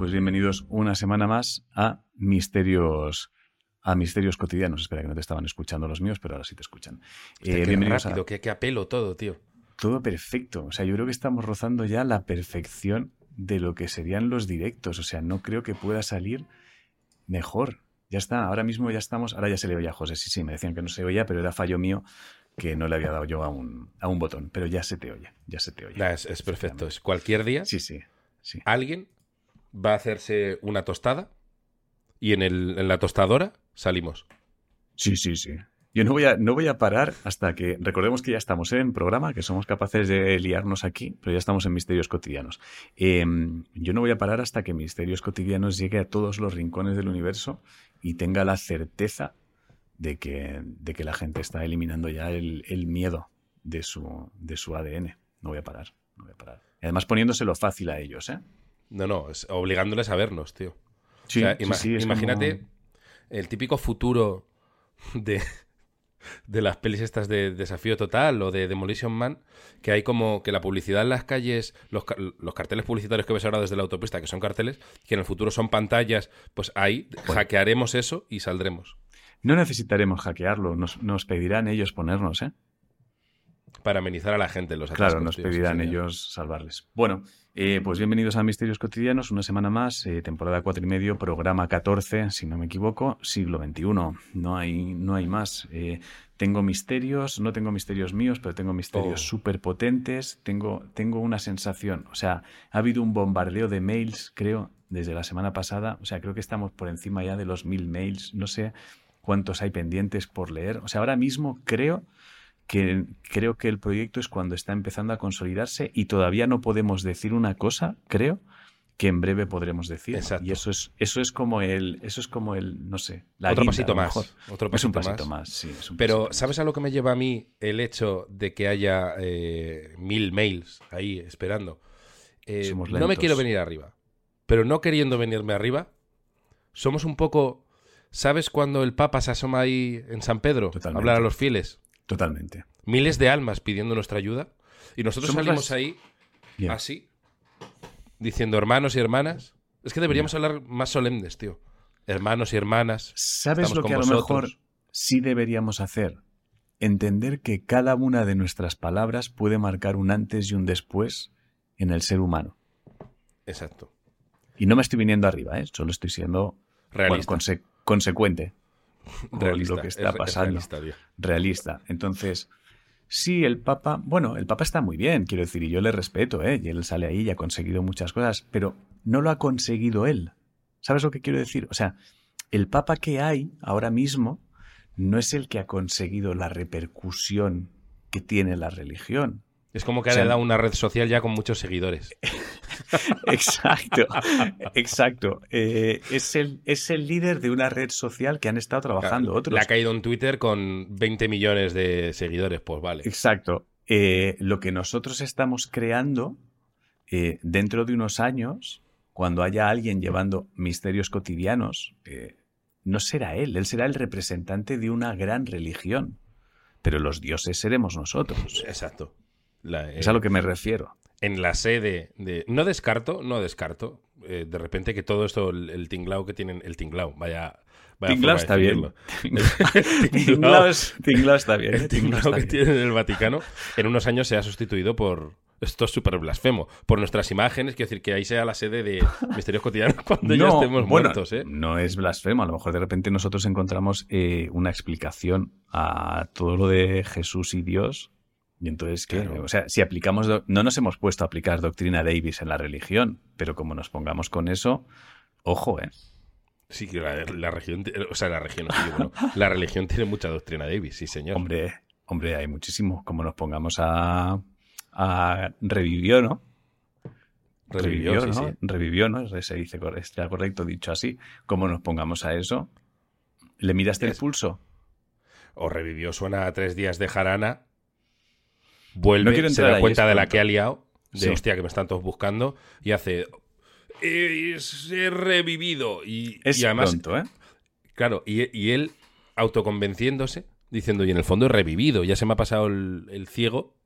Pues bienvenidos una semana más a Misterios a Misterios Cotidianos. Espera que no te estaban escuchando los míos, pero ahora sí te escuchan. Eh, bienvenidos rápido, a qué, qué apelo todo, tío. todo perfecto. O sea, yo creo que estamos rozando ya la perfección de lo que serían los directos. O sea, no creo que pueda salir mejor. Ya está, ahora mismo ya estamos. Ahora ya se le oía a José. Sí, sí, me decían que no se oía, pero era fallo mío que no le había dado yo a un, a un botón. Pero ya se te oye, ya se te oye. Es, es perfecto. Es cualquier día Sí, sí, sí. alguien va a hacerse una tostada y en, el, en la tostadora salimos. Sí, sí, sí. Yo no voy, a, no voy a parar hasta que. Recordemos que ya estamos en programa, que somos capaces de liarnos aquí, pero ya estamos en Misterios Cotidianos. Eh, yo no voy a parar hasta que Misterios Cotidianos llegue a todos los rincones del universo y tenga la certeza de que, de que la gente está eliminando ya el, el miedo de su, de su ADN. No voy a parar, no voy a parar. Y además poniéndoselo fácil a ellos, ¿eh? No, no, es obligándoles a vernos, tío. Sí, O sea, sí, ima- sí, es imagínate como- el típico futuro de, de las pelis estas de Desafío Total o de Demolition Man, que hay como que la publicidad en las calles, los, los carteles publicitarios que ves ahora desde la autopista, que son carteles, que en el futuro son pantallas, pues ahí hackearemos eso y saldremos. No necesitaremos hackearlo, nos, nos pedirán ellos ponernos, ¿eh? Para amenizar a la gente los Claro, atascos, nos tío, sí, pedirán ellos salvarles. Bueno, eh, pues bienvenidos a Misterios Cotidianos, una semana más, eh, temporada cuatro y medio, programa 14, si no me equivoco, siglo XXI. No hay, no hay más. Eh, tengo misterios, no tengo misterios míos, pero tengo misterios Oh. súper potentes. Tengo, tengo una sensación, o sea, ha habido un bombardeo de mails, creo, desde la semana pasada. O sea, creo que estamos por encima ya de los mil mails. No sé cuántos hay pendientes por leer. O sea, ahora mismo creo que creo que el proyecto es cuando está empezando a consolidarse y todavía no podemos decir una cosa, creo, que en breve podremos decir. Exacto. Y eso es, eso es como el, eso es como el, no sé, la Otro guinda, pasito más. Otro Es un pasito pasito más. más, sí. es un Pero, pasito más. ¿sabes a lo que me lleva a mí el hecho de que haya eh, mil mails ahí esperando? Eh, no me quiero venir arriba. Pero no queriendo venirme arriba, somos un poco. ¿Sabes cuando el Papa se asoma ahí en San Pedro a hablar a los fieles? Totalmente. Miles de almas pidiendo nuestra ayuda. Y nosotros Somos salimos las- ahí así, diciendo hermanos y hermanas. Es que deberíamos hablar más solemnes, tío. Hermanos y hermanas. ¿Sabes lo que a lo mejor sí deberíamos hacer? Entender que cada una de nuestras palabras puede marcar un antes y un después en el ser humano. Exacto. Y no me estoy viniendo arriba, ¿eh? solo estoy siendo bueno, Realista. conse- consecuente con realista. lo que está Es- es pasando. realista, realista. Entonces, sí, el Papa, bueno, el Papa está muy bien, quiero decir, y yo le respeto, ¿eh? y él sale ahí y ha conseguido muchas cosas, pero no lo ha conseguido él. ¿Sabes lo que quiero decir? O sea, el Papa que hay ahora mismo no es el que ha conseguido la repercusión que tiene la religión. Es como que O sea, ha dado una red social ya con muchos seguidores. Exacto, exacto. Eh, es, el, es el líder de una red social que han estado trabajando otros. Le ha caído en Twitter con 20 millones de seguidores, pues vale. Exacto. Eh, lo que nosotros estamos creando eh, dentro de unos años, cuando haya alguien llevando misterios cotidianos, no será él, él será el representante de una gran religión. Pero los dioses seremos nosotros. Exacto. La- Es a lo que me refiero. En la sede de... No descarto, no descarto. eh, de repente que todo esto, el, el tinglao que tienen... El tinglao, vaya... vaya Tinglao está bien. Tinglao es- Tinglao está bien. El ¿eh? Tinglao que bien. tiene en el Vaticano en unos años se ha sustituido por... Esto es súper blasfemo. Por nuestras imágenes, quiero decir que ahí sea la sede de Misterios Cotidianos cuando ya estemos bueno, muertos, ¿eh? No es blasfemo. A lo mejor de repente nosotros encontramos eh, una explicación a todo lo de Jesús y Dios. Y entonces. Claro. O sea, si aplicamos. No nos hemos puesto a aplicar doctrina Davis en la religión, pero como nos pongamos con eso, ojo, ¿eh? Sí, que la, la región, o sea, la región, sí, bueno, la religión tiene mucha doctrina Davis, sí, señor. Hombre, hombre, hay muchísimo. Como nos pongamos a. a revivió, ¿no? Revivió, sí, ¿no? sí. Revivió, ¿no? Se dice, está correcto dicho así. Como nos pongamos a eso. ¿Le miraste el pulso? o revivió, suena a tres días de jarana, vuelve, No se da cuenta de la que ha liado, de Sí. hostia, que me están todos buscando, y hace. "Es- He revivido. Y, Es y además, pronto, ¿eh? claro, y, y él autoconvenciéndose, diciendo, y en el fondo he revivido, ya se me ha pasado el, el ciego,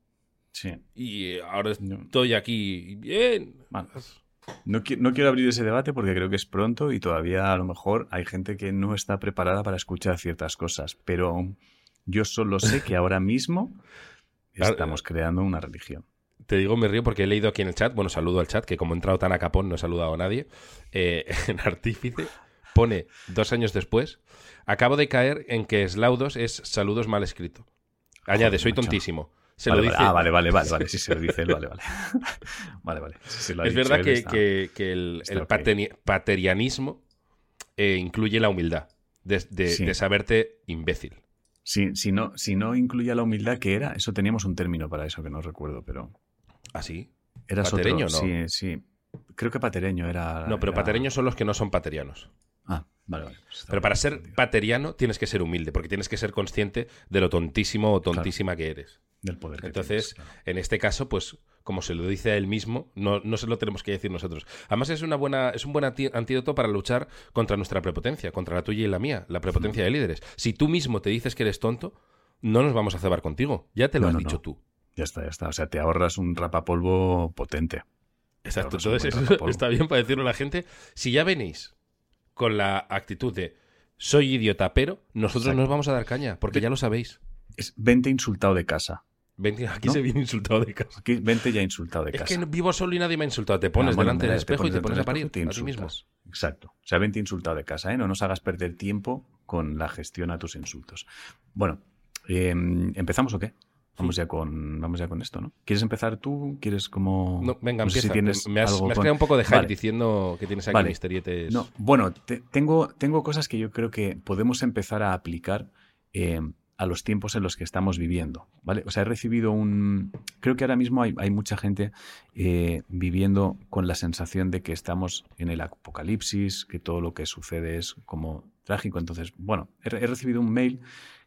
Sí. y ahora No. estoy aquí. Bien. No, no quiero abrir ese debate porque creo que es pronto y todavía a lo mejor hay gente que no está preparada para escuchar ciertas cosas, pero yo solo sé que ahora mismo Claro, estamos creando una religión. Te digo, me río porque he leído aquí en el chat, bueno, saludo al chat, que como he entrado tan a capón no he saludado a nadie. eh, en Artífice pone dos años después, acabo de caer en que Slaudos es saludos mal escrito. Añade, soy tontísimo. Se Vale, lo vale. dice. Ah, vale, vale, vale, vale. Si se lo dice él, vale, vale. Vale, vale. Es verdad que, está- que- que el, paterianismo eh, incluye la humildad de, de- Sí. de saberte imbécil. Si, si, no, si no incluía la humildad, ¿qué era? Eso teníamos un término para eso que no recuerdo, pero. ¿Así? Eras ¿Patereño otro. no? Sí, sí. Creo que patereño era. No, pero era- patereños son los que no son paterianos. Ah, vale, vale. Pues Pero para ser pateriano tienes que ser humilde, porque tienes que ser consciente de lo tontísimo o tontísima que eres. Del poder que Entonces, tienes, claro. en este caso, pues, como se lo dice a él mismo, no, no se lo tenemos que decir nosotros. Además, es una buena, es un buen antídoto para luchar contra nuestra prepotencia, contra la tuya y la mía, la prepotencia de líderes. Si tú mismo te dices que eres tonto, no nos vamos a cebar contigo. Ya te lo No, has no, dicho tú. Ya está, ya está. O sea, te ahorras un rapapolvo potente. Exacto. Entonces, eso está bien para decirlo a la gente. Si ya venís con la actitud de soy idiota, pero nosotros Exacto. nos vamos a dar caña, porque ya lo sabéis. Es vente insultado de casa. Ven- aquí ¿No? se viene insultado de casa. Aquí, vente ya insultado de Es casa. que vivo solo y nadie me ha insultado. Te pones Ah, bueno, delante del espejo y te pones a parir te a ti mismo. Exacto. O sea, vente insultado de casa, ¿eh? No nos hagas perder tiempo con la gestión a tus insultos. Bueno, eh, ¿empezamos o qué? Vamos ya con vamos ya con esto, ¿no? ¿Quieres empezar tú? ¿Quieres como No, venga, no sé empieza. si tienes me has, algo me has con- creado un poco de hype Vale. diciendo que tienes aquí Vale. misterietes. No, bueno, te- tengo, tengo cosas que yo creo que podemos empezar a aplicar eh, a los tiempos en los que estamos viviendo, ¿vale? O sea, he recibido un... Creo que ahora mismo hay, mucha gente eh, viviendo con la sensación de que estamos en el apocalipsis, que todo lo que sucede es como trágico. Entonces, bueno, he, he recibido un mail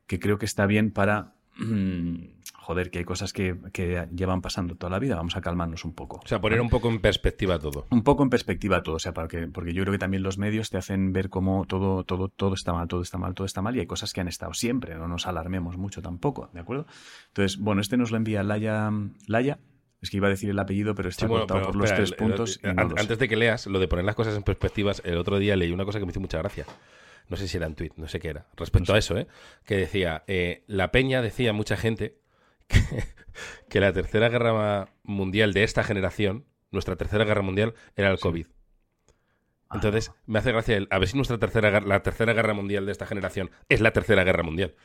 que creo que está bien para... mm, joder, que hay cosas que, que llevan pasando toda la vida. Vamos a calmarnos un poco. O sea, poner un poco en perspectiva todo. un poco en perspectiva todo, o sea, porque, porque yo creo que también los medios te hacen ver cómo todo, todo, todo está mal, todo está mal, todo está mal, y hay cosas que han estado siempre, no nos alarmemos mucho tampoco, ¿de acuerdo? Entonces, bueno, este nos lo envía Laia, Laia es que iba a decir el apellido, pero está Sí, bueno, cortado pero por los tres el- puntos. el- no lo antes de que leas lo de poner las cosas en perspectivas, el otro día leí una cosa que me hizo mucha gracia. No sé si era en tweet, no sé qué era. Respecto a eso, ¿eh? Que decía, eh, la peña decía mucha gente que, que la tercera guerra mundial de esta generación, nuestra tercera guerra mundial, era el Sí. COVID. Ah, Entonces, me hace gracia el, a ver si nuestra tercera, la tercera guerra mundial de esta generación es la tercera guerra mundial.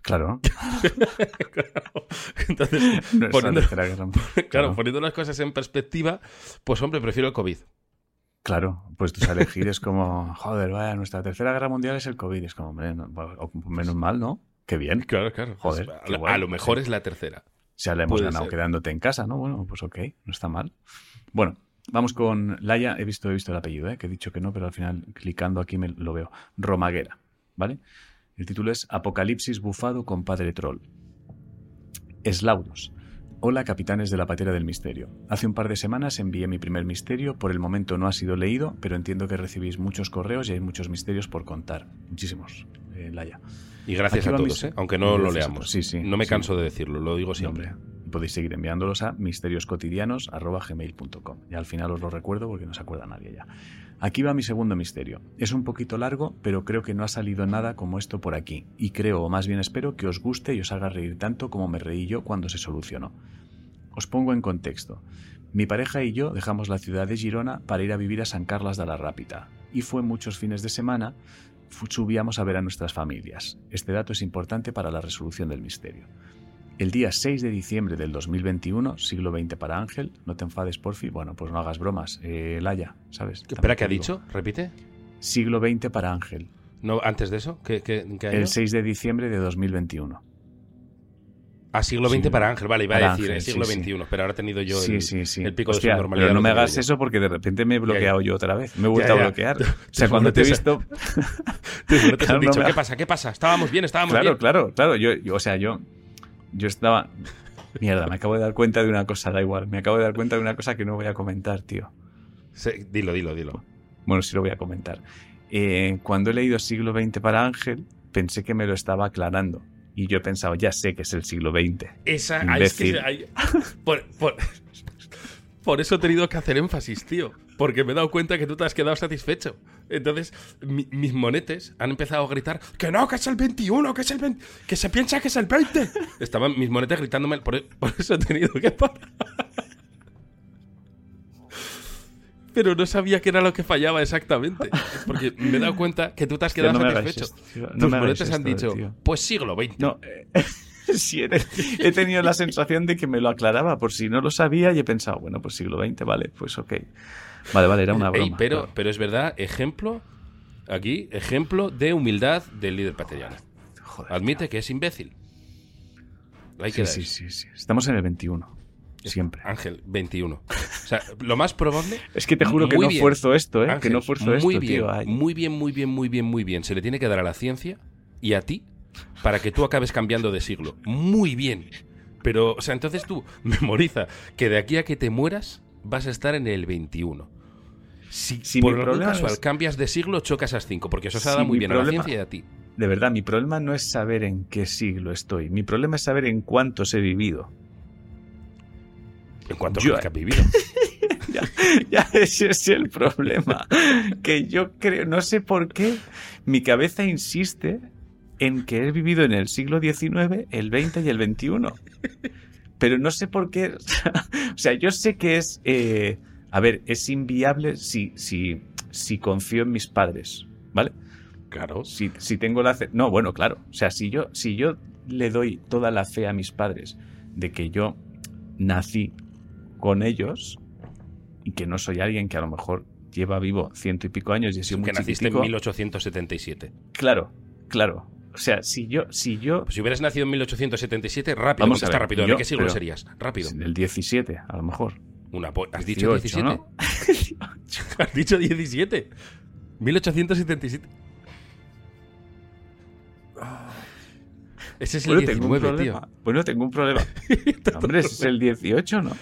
claro, Entonces, no poniendo, claro, claro. poniendo las cosas en perspectiva, pues hombre, prefiero el COVID. Claro, pues tú a elegir es como, joder, vaya, nuestra tercera guerra mundial es el COVID, es como, hombre, no, menos mal, ¿no? Qué bien, Claro, claro. Joder, Pues, a, qué lo- guay, a lo mejor sí. es la tercera. Se la hemos ganado ser. quedándote en casa, ¿no? Bueno, pues ok, no está mal. Bueno, vamos con Laia. He visto, he visto el apellido, ¿eh? que he dicho que no, pero al final clicando aquí me lo veo. Romaguera, ¿vale? El título es Apocalipsis bufado con Padre Troll. Eslaudos. Hola, capitanes de la patera del misterio. Hace un par de semanas envié mi primer misterio. Por el momento no ha sido leído, pero entiendo que recibís muchos correos y hay muchos misterios por contar. Muchísimos, eh, Laia. Y gracias Aquí a todos, ¿eh? aunque no lo leamos. Sí, sí, no me sí. canso de decirlo, lo digo siempre. Podéis seguir enviándolos a misterioscotidianos.gmail.com. Y al final os lo recuerdo porque no se acuerda nadie ya. Aquí va mi segundo misterio. Es un poquito largo, pero creo que no ha salido nada como esto por aquí. Y creo, o más bien espero, que os guste y os haga reír tanto como me reí yo cuando se solucionó. Os pongo en contexto. Mi pareja y yo dejamos la ciudad de Girona para ir a vivir a San Carlas de la Rápita. Y fue muchos fines de semana subíamos a ver a nuestras familias. Este dato es importante para la resolución del misterio. El día 6 de diciembre del 2021, siglo XX para Ángel, no te enfades, porfi. Bueno, pues no hagas bromas. Eh, Laia, ¿sabes? Espera, ¿qué ha También te digo. dicho? ¿Repite? Siglo XX para Ángel. No, antes de eso, ¿qué, qué, qué año? El 6 de diciembre de 2021. A siglo XX Sí. para Ángel, vale, iba Para a decir Ángel, el siglo sí, XXI, pero ahora he tenido yo Sí, el, el pico Hostia, de su normalidad. Pero no me hagas eso porque de repente me he bloqueado yo otra vez. Me he vuelto Ya, a bloquear. O sea, cuando te he visto. Claro, han dicho, no me ¿qué pasa? ¿Qué pasa? Estábamos bien, estábamos Claro, bien. claro, claro. Yo, yo- o sea, yo, yo estaba. Mierda, me acabo de dar cuenta de una cosa, da igual. Me acabo de dar cuenta de una cosa que no voy a comentar, tío. Sí, dilo, dilo, dilo. Bueno, sí lo voy a comentar. Eh, cuando he leído siglo XX para Ángel, pensé que me lo estaba aclarando. Y yo he pensado, ya sé que es el siglo XX. Esa, es que- por eso he tenido que hacer énfasis, tío. Porque me he dado cuenta que tú te has quedado satisfecho. Entonces, mi- mis monetes han empezado a gritar que no, que es el 21, que es el 20, que se piensa que es el 20. Estaban mis monetes gritándome, por, por eso he tenido que parar. Pero no sabía qué era lo que fallaba exactamente. Porque me he dado cuenta que tú te has quedado no satisfecho. esto, no Tus monetes han dicho, tío. pues siglo XX. No, eh, sí, he, he tenido la sensación de que me lo aclaraba por si no lo sabía y he pensado, bueno, pues siglo XX, vale, pues ok. Vale, vale, era una Ey, broma. pero, claro. pero es verdad, ejemplo, aquí, ejemplo de humildad del líder pateriano. Joder, Admite que es imbécil. Hay sí, que sí, sí, sí. Estamos en el 21. Siempre. Ángel, 21. O sea, lo más probable. Es que te juro que no bien. fuerzo esto, ¿eh? que Ángel, no fuerzo muy esto, bien, tío. Muy bien, muy bien, muy bien, muy bien. Se le tiene que dar a la ciencia y a ti para que tú acabes cambiando de siglo. Muy bien. Pero, o sea, entonces tú memoriza que de aquí a que te mueras vas a estar en el 21. Si, Si por algún casual es- cambias de siglo, chocas a 5, porque eso se ha Si dado muy bien a la ciencia y a ti. De verdad, mi problema no es saber en qué siglo estoy. Mi problema es saber en cuántos he vivido. En cuanto Yo- que has vivido. ya, ya ese es el problema. Que yo creo, no sé por qué, mi cabeza insiste en que he vivido en el siglo XIX, el XX y el XXI. Pero no sé por qué. O sea, yo sé que es. eh, a ver, es inviable si, si, si confío en mis padres, ¿vale? Claro. Si, si tengo la fe. No, bueno, claro. O sea, si yo, si yo le doy toda la fe a mis padres de que yo nací con ellos y que no soy alguien que a lo mejor lleva vivo ciento y pico años y he sido muy que naciste en chiquitico, 1877. Claro, claro. O sea, si yo, si yo. Pues si hubieras nacido en 1877, rápido, Vamos a ver, rápido. yo- ¿De qué siglo serías? Rápido. El 17, a lo mejor. Una ¿Has dicho 18, 17? ¿no? Has dicho 17. 1877. Ese es el Bueno, tengo un 19, tío. Bueno, tengo un problema. Hombre, ese es el 18, ¿no?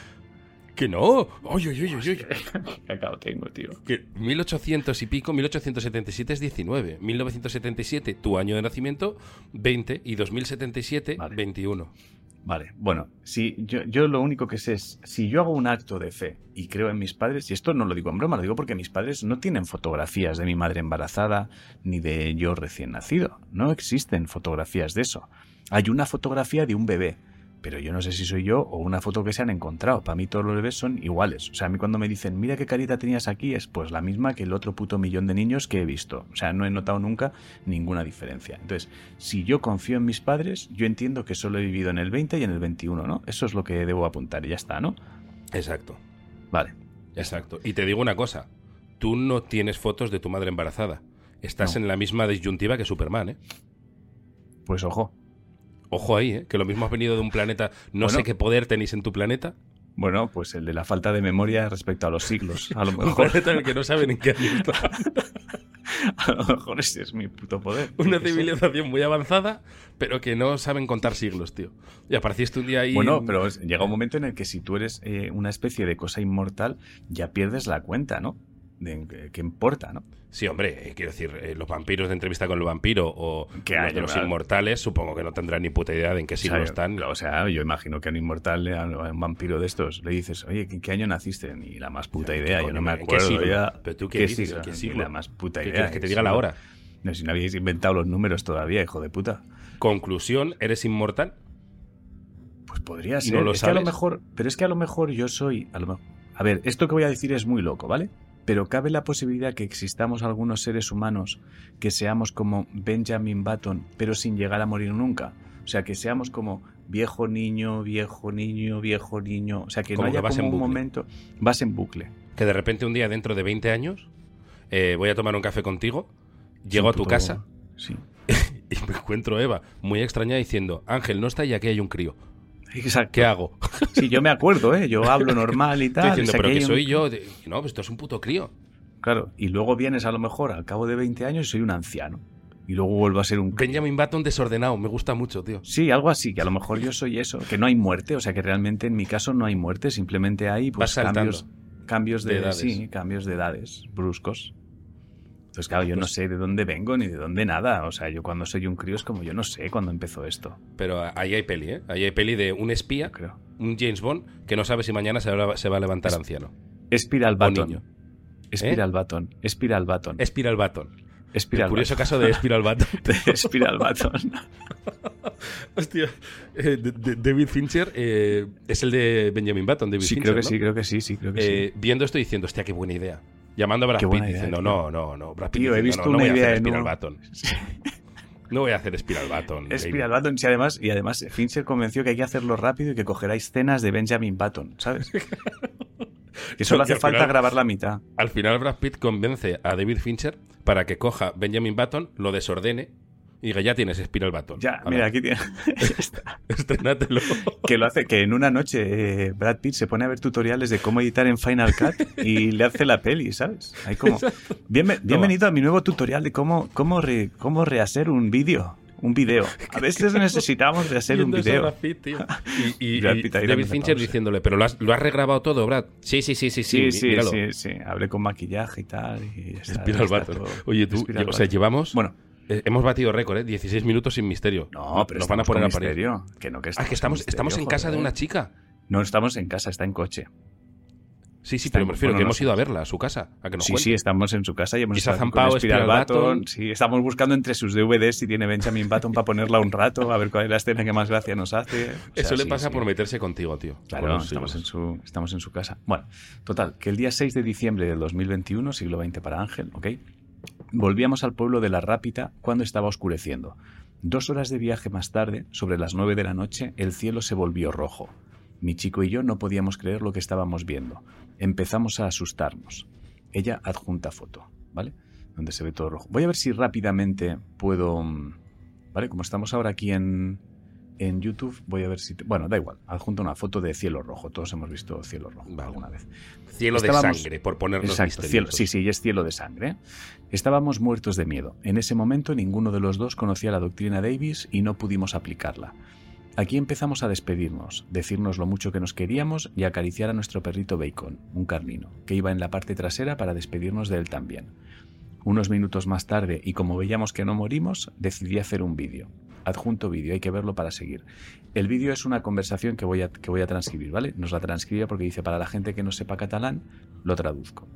Que no. Oye, oye, oye, oye. ¿Qué acabo tengo, tío? Que 1800 y pico, 1877 es 19. 1977, tu año de nacimiento, 20. Y 2077, Vale. 21. Vale, bueno, si yo, yo lo único que sé es, si yo hago un acto de fe y creo en mis padres, y esto no lo digo en broma, lo digo porque mis padres no tienen fotografías de mi madre embarazada ni de yo recién nacido, no existen fotografías de eso. Hay una fotografía de un bebé, pero yo no sé si soy yo o una foto que se han encontrado. Para mí todos los bebés son iguales. O sea, a mí cuando me dicen, mira qué carita tenías aquí, es pues la misma que el otro puto millón de niños que he visto. O sea, no he notado nunca ninguna diferencia. Entonces, si yo confío en mis padres, yo entiendo que solo he vivido en el 20 y en el 21, ¿no? Eso es lo que debo apuntar y ya está, ¿no? Exacto. Vale. Exacto. Y te digo una cosa. Tú no tienes fotos de tu madre embarazada. Estás No. en la misma disyuntiva que Superman, ¿eh? Pues ojo. Ojo ahí, ¿eh? Que lo mismo has venido de un planeta... No Bueno. sé qué poder tenéis en tu planeta. Bueno, pues el de la falta de memoria respecto a los siglos. A lo Un mejor, planeta en el que no saben en qué año está. a lo mejor ese es mi puto poder. Una civilización muy avanzada, pero que no saben contar siglos, tío. Y apareciste un día ahí... Bueno, pero llega un momento en el que si tú eres eh, una especie de cosa inmortal, ya pierdes la cuenta, ¿no? De qué- qué importa, ¿no? Sí, hombre, eh, quiero decir, eh, los vampiros de entrevista con el vampiro o ¿Qué los de inmortales, supongo que no tendrán ni puta idea de en qué siglo o sea, están. O sea, yo imagino que a un inmortal, a un vampiro de estos, le dices, oye, ¿en qué año naciste? Ni la más puta ¿Qué idea, yo no me ¿en qué acuerdo siglo? ya. ¿Pero tú qué dices? ¿En qué Ni siglo? la más puta ¿Qué idea. quieres que te ¿qué diga la siglo? hora? No, si no habíais inventado los números todavía, hijo de puta. Conclusión, ¿eres inmortal? Pues podría ¿Y ser. no lo es que a lo sabes? mejor, pero es que a lo mejor yo soy, a lo mejor. A ver, esto que voy a decir es muy loco, ¿vale? Pero cabe la posibilidad que existamos algunos seres humanos que seamos como Benjamin Button, pero sin llegar a morir nunca. O sea, que seamos como viejo niño, viejo niño, viejo niño. O sea, que Como no que haya vas como en un bucle. momento. Vas en bucle. Que de repente un día dentro de 20 años eh, voy a tomar un café contigo, llego a tu casa Sí. y me encuentro a Eva muy extrañada diciendo, Ángel, no está y aquí hay un crío. Exacto. ¿Qué hago? Sí, yo me acuerdo, ¿eh? Yo hablo normal y Estoy tal. diciendo, sé pero que hay un- soy yo. De- No, pues esto es un puto crío. Claro, y luego vienes a lo mejor al cabo de 20 años y soy un anciano. Y luego vuelvo a ser un... Benjamin Button desordenado, me gusta mucho, tío. Sí, algo así, que a lo mejor yo soy eso, que no hay muerte, o sea que realmente en mi caso no hay muerte, simplemente hay pues, cambios, cambios de, De edades. sí, cambios de edades bruscos. Entonces, claro, yo no sé de dónde vengo ni de dónde nada. O sea, yo cuando soy un crío es como yo no sé cuándo empezó esto, Pero ahí hay peli, ¿eh? Ahí hay peli de un espía, creo. un James Bond, que no sabe si mañana se va, se va a levantar anciano. Espiral O Button. niño. Espiral Button. Espiral Button. Espiral. El Espiral curioso caso de Espiral Button. Button. Espiral Button. Hostia. eh, de- de- David Fincher eh, es el de Benjamin Button, David Sí, Fincher, creo que ¿no? sí, creo que sí, sí, creo que Eh, Viendo esto y diciendo, hostia, qué buena idea. Llamando a Brad Pitt idea, diciendo, no, no, no. Brad Pitt Tío, he visto no, una voy a idea Espiral un- Button. No voy a hacer sí. David. Espiral Button, sí, además, y además Fincher convenció que hay que hacerlo rápido y que cogerá escenas de Benjamin Button, ¿sabes? Que solo hace al falta final- grabar la mitad. Al final Brad Pitt convence a David Fincher para que coja Benjamin Button, lo desordene y diga, ya tienes Espiral Button. Ya, mira, aquí tiene. Estrenátelo. que lo hace, que en una noche eh, Brad Pitt se pone a ver tutoriales de cómo editar en Final Cut y le hace la peli, ¿sabes? Hay como. Bienve- bienvenido a mi nuevo tutorial de cómo, cómo, re- cómo rehacer un vídeo. Un video. A veces necesitamos rehacer un Viendo eso a video. Tío. Y, y- y ahí David Fincher diciéndole, pero lo has, lo has regrabado todo, Brad. Sí, sí, sí, sí, sí. Sí, sí, míralo. sí, sí. Hablé con maquillaje y tal. Y ya está, Espiral ya está. Oye, tú, o sea, llevamos. Bueno, eh, hemos batido récord, ¿eh? 16 minutos sin misterio. no, pero Nos van a poner con a parir. misterio. Que no, que Ah, que estamos, con estamos en casa de una chica. No estamos en casa, está en coche. Sí, sí, Está pero me refiero bueno, que no hemos ido a verla, a su casa, a que nos Sí, cuente. sí, estamos en su casa y hemos estado con zampado Button. Button. Sí, estamos buscando entre sus DVDs si tiene Benjamin Button para ponerla un rato, a ver cuál es la escena que más gracia nos hace. O sea, Eso le sí, pasa sí. por meterse contigo, tío. Claro, Con estamos en, su, estamos en su casa. Bueno, total, que el día 6 de diciembre del 2021, siglo XX para Ángel, ¿ok? Volvíamos al pueblo de La Rápita cuando estaba oscureciendo. Dos horas de viaje más tarde, sobre las 9 de la noche, el cielo se volvió rojo. Mi chico y yo no podíamos creer lo que estábamos viendo. Empezamos a asustarnos. Ella adjunta foto, ¿vale? Donde se ve todo rojo. Voy a ver si rápidamente puedo... mm, ¿Vale? Como estamos ahora aquí en, en YouTube, voy a ver si... te- Bueno, da igual. Adjunto una foto de cielo rojo. Todos hemos visto cielo rojo Vale. alguna vez. Cielo de sangre, por ponernos Exacto, cielo, sí, sí, es cielo de sangre. Estábamos muertos de miedo. En ese momento ninguno de los dos conocía la doctrina Davis y no pudimos aplicarla. Aquí empezamos a despedirnos, decirnos lo mucho que nos queríamos y acariciar a nuestro perrito Bacon, un carlino, que iba en la parte trasera para despedirnos de él también. Unos minutos más tarde, y como veíamos que no morimos, decidí hacer un vídeo. Adjunto vídeo, hay que verlo para seguir. El vídeo es una conversación que voy, a, que voy a transcribir, ¿vale? Nos la transcribe porque dice, para la gente que no sepa catalán, lo traduzco.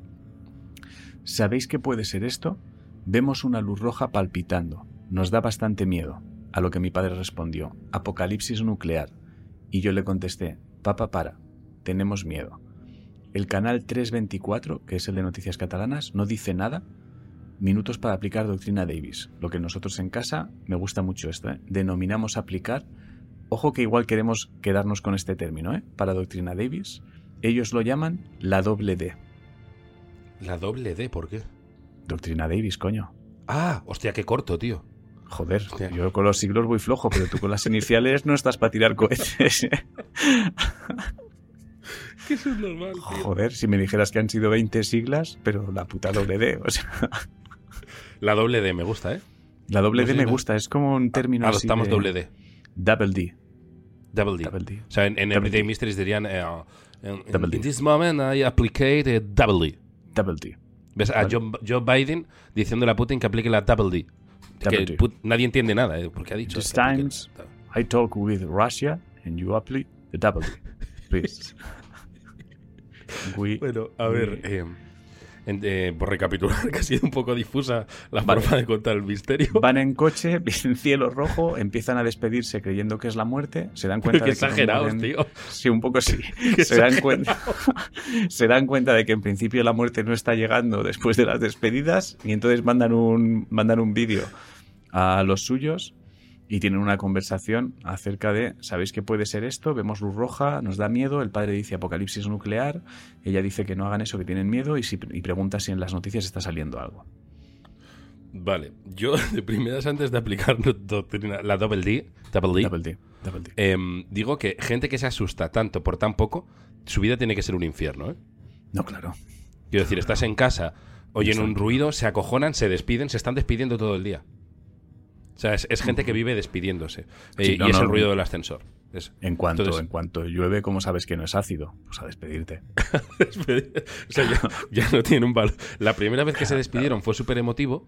¿Sabéis qué puede ser esto? Vemos una luz roja palpitando. Nos da bastante miedo. A lo que mi padre respondió, apocalipsis nuclear. Y yo le contesté, papá, para, tenemos miedo. El canal 324, que es el de noticias catalanas, no dice nada. Minutos para aplicar doctrina Davis. Lo que nosotros en casa, me gusta mucho esto, ¿eh? denominamos aplicar. Ojo que igual queremos quedarnos con este término, ¿eh? Para doctrina Davis. Ellos lo llaman la doble D. La doble D, ¿por qué? Doctrina Davis, coño. Ah, hostia, qué corto, tío. Joder, Hostia. yo con los siglos voy flojo, pero tú con las iniciales no estás para tirar cohetes. ¿eh? Que eso es normal, tío. Joder, si me dijeras que han sido 20 siglas, pero la puta doble D. O sea, La doble D me gusta, ¿eh? la doble No D me no. gusta, es como un término así Adoptamos de- doble D. Double D. Double D. Double D. O sea, en, en Everyday D. Mysteries dirían... eh, en, Double D. in this moment I applicate a double D. Double D. ¿Ves? A. Joe, Joe Biden diciéndole a Putin que aplique la double D. Double que D. Nadie entiende nada, ¿eh? Porque ha dicho... These times- la- I talk with Russia and you apply the double D. Please. We- Bueno, a ver, eh, eh, por recapitular, que ha sido un poco difusa la Vale. forma de contar el misterio. Van en coche, ven cielo rojo, empiezan a despedirse creyendo que es la muerte, se dan cuenta Qué de que exagerados, tío. Sí, un poco sí. Se dan, cuenta, se dan cuenta de que en principio la muerte no está llegando después de las despedidas y entonces mandan un, mandan un vídeo a los suyos y tienen una conversación acerca de, ¿sabéis qué puede ser esto? Vemos luz roja, nos da miedo, el padre dice apocalipsis nuclear, ella dice que no hagan eso, que tienen miedo y, si, y pregunta si en las noticias está saliendo algo. Vale, yo de primeras antes de aplicar doctrina, la double D, double D, Double D. Double D. em, digo que gente que se asusta tanto por tan poco, su vida tiene que ser un infierno, ¿eh? No, claro. Quiero decir, estás en casa, oyen un Exacto. ruido, se acojonan, se despiden, se están despidiendo todo el día. O sea, es, es gente que vive despidiéndose. Eh, y es no, el no. ruido del ascensor. Es- En cuanto, Entonces- en cuanto llueve, ¿cómo sabes que no es ácido? Pues a despedirte. o sea, ya, ya no tiene un valor. La primera vez que se despidieron fue súper emotivo,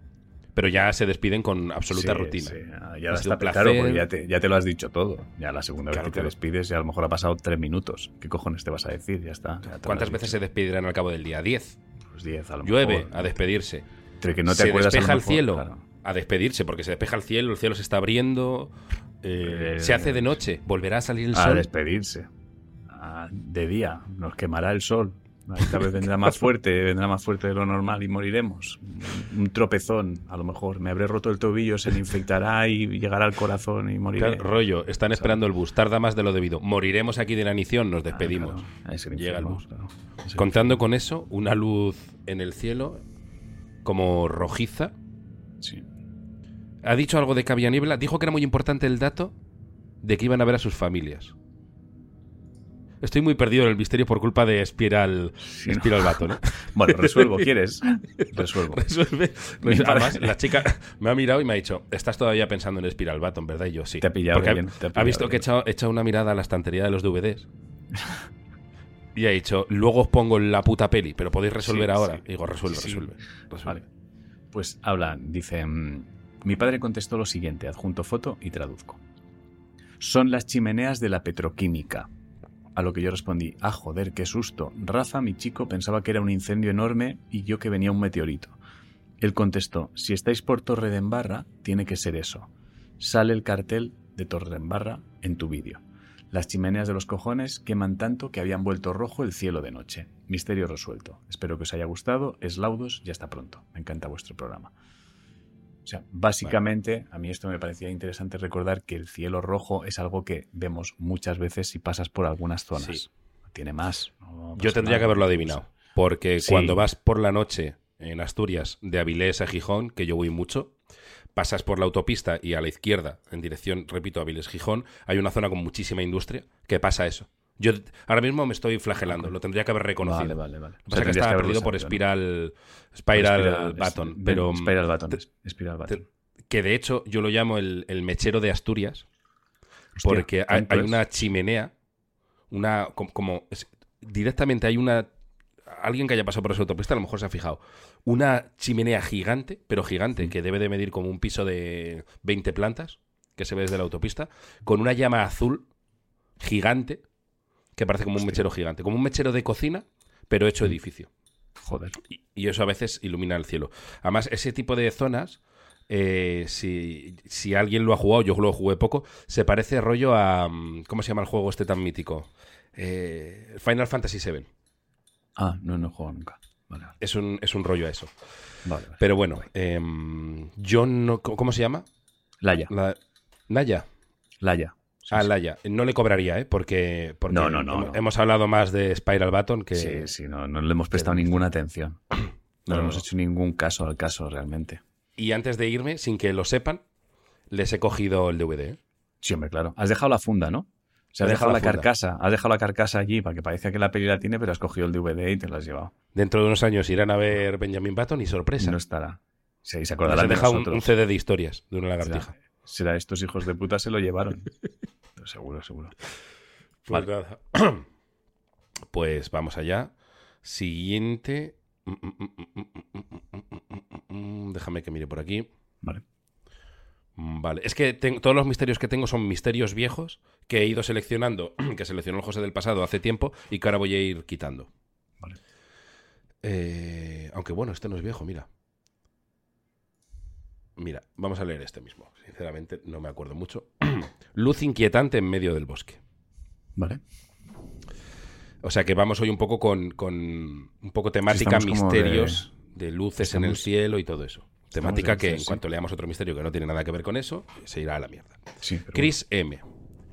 pero ya se despiden con absoluta Sí, rutina. sí. Ah, Ya claro, porque ya te, ya te lo has dicho todo. Ya la segunda Claro, vez que claro. te despides, ya a lo mejor ha pasado tres minutos. ¿Qué cojones te vas a decir? Ya está. ya ¿Cuántas veces dicho. se despedirán al cabo del día? Diez. Pues diez, a lo Llueve mejor. a despedirse. Entre que no te se acuerdas a lo despeja el cielo. A despedirse, porque se despeja el cielo, el cielo se está abriendo. eh, Eh, se hace de noche, volverá a salir el A sol. despedirse. Ah, de día. Nos quemará el sol. Esta vez vendrá más fuerte, vendrá más fuerte de lo normal y moriremos. Un tropezón, a lo mejor. Me habré roto el tobillo, se me infectará y llegará al corazón y moriré. Claro, rollo, están esperando el bus, tarda más de lo debido. Moriremos aquí de inanición, nos Ah, despedimos. claro. Es el Llega el bus. claro. Es el Contando con eso, una luz en el cielo, como rojiza. Sí. Ha dicho algo de que había niebla. Dijo que era muy importante el dato de que iban a ver a sus familias. Estoy muy perdido en el misterio por culpa de Espiral, Sí, ¿no? Espiral. Bueno, resuelvo, ¿quieres? Resuelvo. Resuelve. Además, la chica me ha mirado y me ha dicho, estás todavía pensando en Espiral Baton, ¿verdad? Y yo sí. Te ha pillado Porque ha- bien, te ha visto que he echado, he echado una mirada a la estantería de los DVDs. Y ha dicho, luego os pongo la puta peli, pero podéis resolver Sí, ahora. sí. Y digo, resuelve, resuelve. resuelve. Vale. Pues habla, dice, mm, mi padre contestó lo siguiente, adjunto foto y traduzco. Son las chimeneas de la petroquímica. A lo que yo respondí, ah, joder, qué susto. Rafa, mi chico, pensaba que era un incendio enorme y yo que venía un meteorito. Él contestó, si estáis por Torredembarra, tiene que ser eso. Sale el cartel de Torredembarra en tu vídeo. Las chimeneas de los cojones queman tanto que habían vuelto rojo el cielo de noche. Misterio resuelto. Espero que os haya gustado. Eslaudos y hasta pronto. Me encanta vuestro programa. O sea, básicamente, a mí esto me parecía interesante recordar que el cielo rojo es algo que vemos muchas veces si pasas por algunas zonas. Sí. Tiene más. no Yo tendría nada. que haberlo adivinado. Porque Sí. cuando vas por la noche en Asturias de Avilés a Gijón, que yo voy mucho, pasas por la autopista y a la izquierda, en dirección, repito, Avilés-Gijón, hay una zona con muchísima industria que pasa eso. Yo ahora mismo me estoy flagelando, lo tendría que haber reconocido. Vale, vale, vale. Lo que pasa es que estaba perdido por Spiral, Spiral Button, pero mm, Spiral Button. te- Spiral Button. que de hecho yo lo llamo el, el mechero de Asturias, Hostia, porque hay, ¿cuánto hay es? una chimenea, una com- como, es- directamente hay una alguien que haya pasado por esa autopista a lo mejor se ha fijado una chimenea gigante, pero gigante que debe de medir como un piso de 20 plantas que se ve desde la autopista, con una llama azul gigante que parece como un mechero gigante, como un mechero de cocina, pero hecho edificio. Joder. Y, y eso a veces ilumina el cielo. Además, ese tipo de zonas, eh, si, si alguien lo ha jugado, yo lo jugué poco, se parece rollo a... mm, ¿Cómo se llama el juego este tan mítico? Eh, Final Fantasy VII. Ah, no, no juego nunca. Vale, vale. Es un, es un rollo a eso. vale. Pero bueno, em, yo no... ¿Cómo se llama? Laia. La, Naya. Laia. Sí, Ah, sí. Laya. No le cobraría, ¿eh? Porque, porque No, no, no, hemos, hablado más de Spiral Button que... Sí, sí, no, no le hemos prestado ninguna atención. No, le hemos hecho ningún caso al caso realmente. Y antes de irme, sin que lo sepan, les he cogido el DVD. ¿eh? Sí, hombre, claro. Has dejado la funda, ¿no? O sea, has dejado dejado la, carcasa. Has dejado la carcasa allí para que parezca que la peli la tiene, pero has cogido el DVD y te lo has llevado. Dentro de unos años irán a ver Benjamin Button y sorpresa. No estará. Sí, se acordarán he de dejado un, nosotros. un CD de historias de una será, lagartija. será estos hijos de puta se lo llevaron. Seguro, seguro. Pues nada. Pues vamos allá. Siguiente. Déjame que mire por aquí. Vale. Vale, es que todos los misterios que tengo son misterios viejos que he ido seleccionando, que seleccionó el José del pasado hace tiempo y que ahora voy a ir quitando. Vale. Eh, aunque bueno, este no es viejo, mira. Mira, vamos a leer este mismo. Sinceramente, no me acuerdo mucho. Luz inquietante en medio del bosque. Vale. O sea que vamos hoy un poco con, con un poco temática estamos misterios de, luces en el cielo y todo eso. Temática que en sí. cuanto leamos otro misterio que no tiene nada que ver con eso, se irá a la mierda. Sí, Chris M.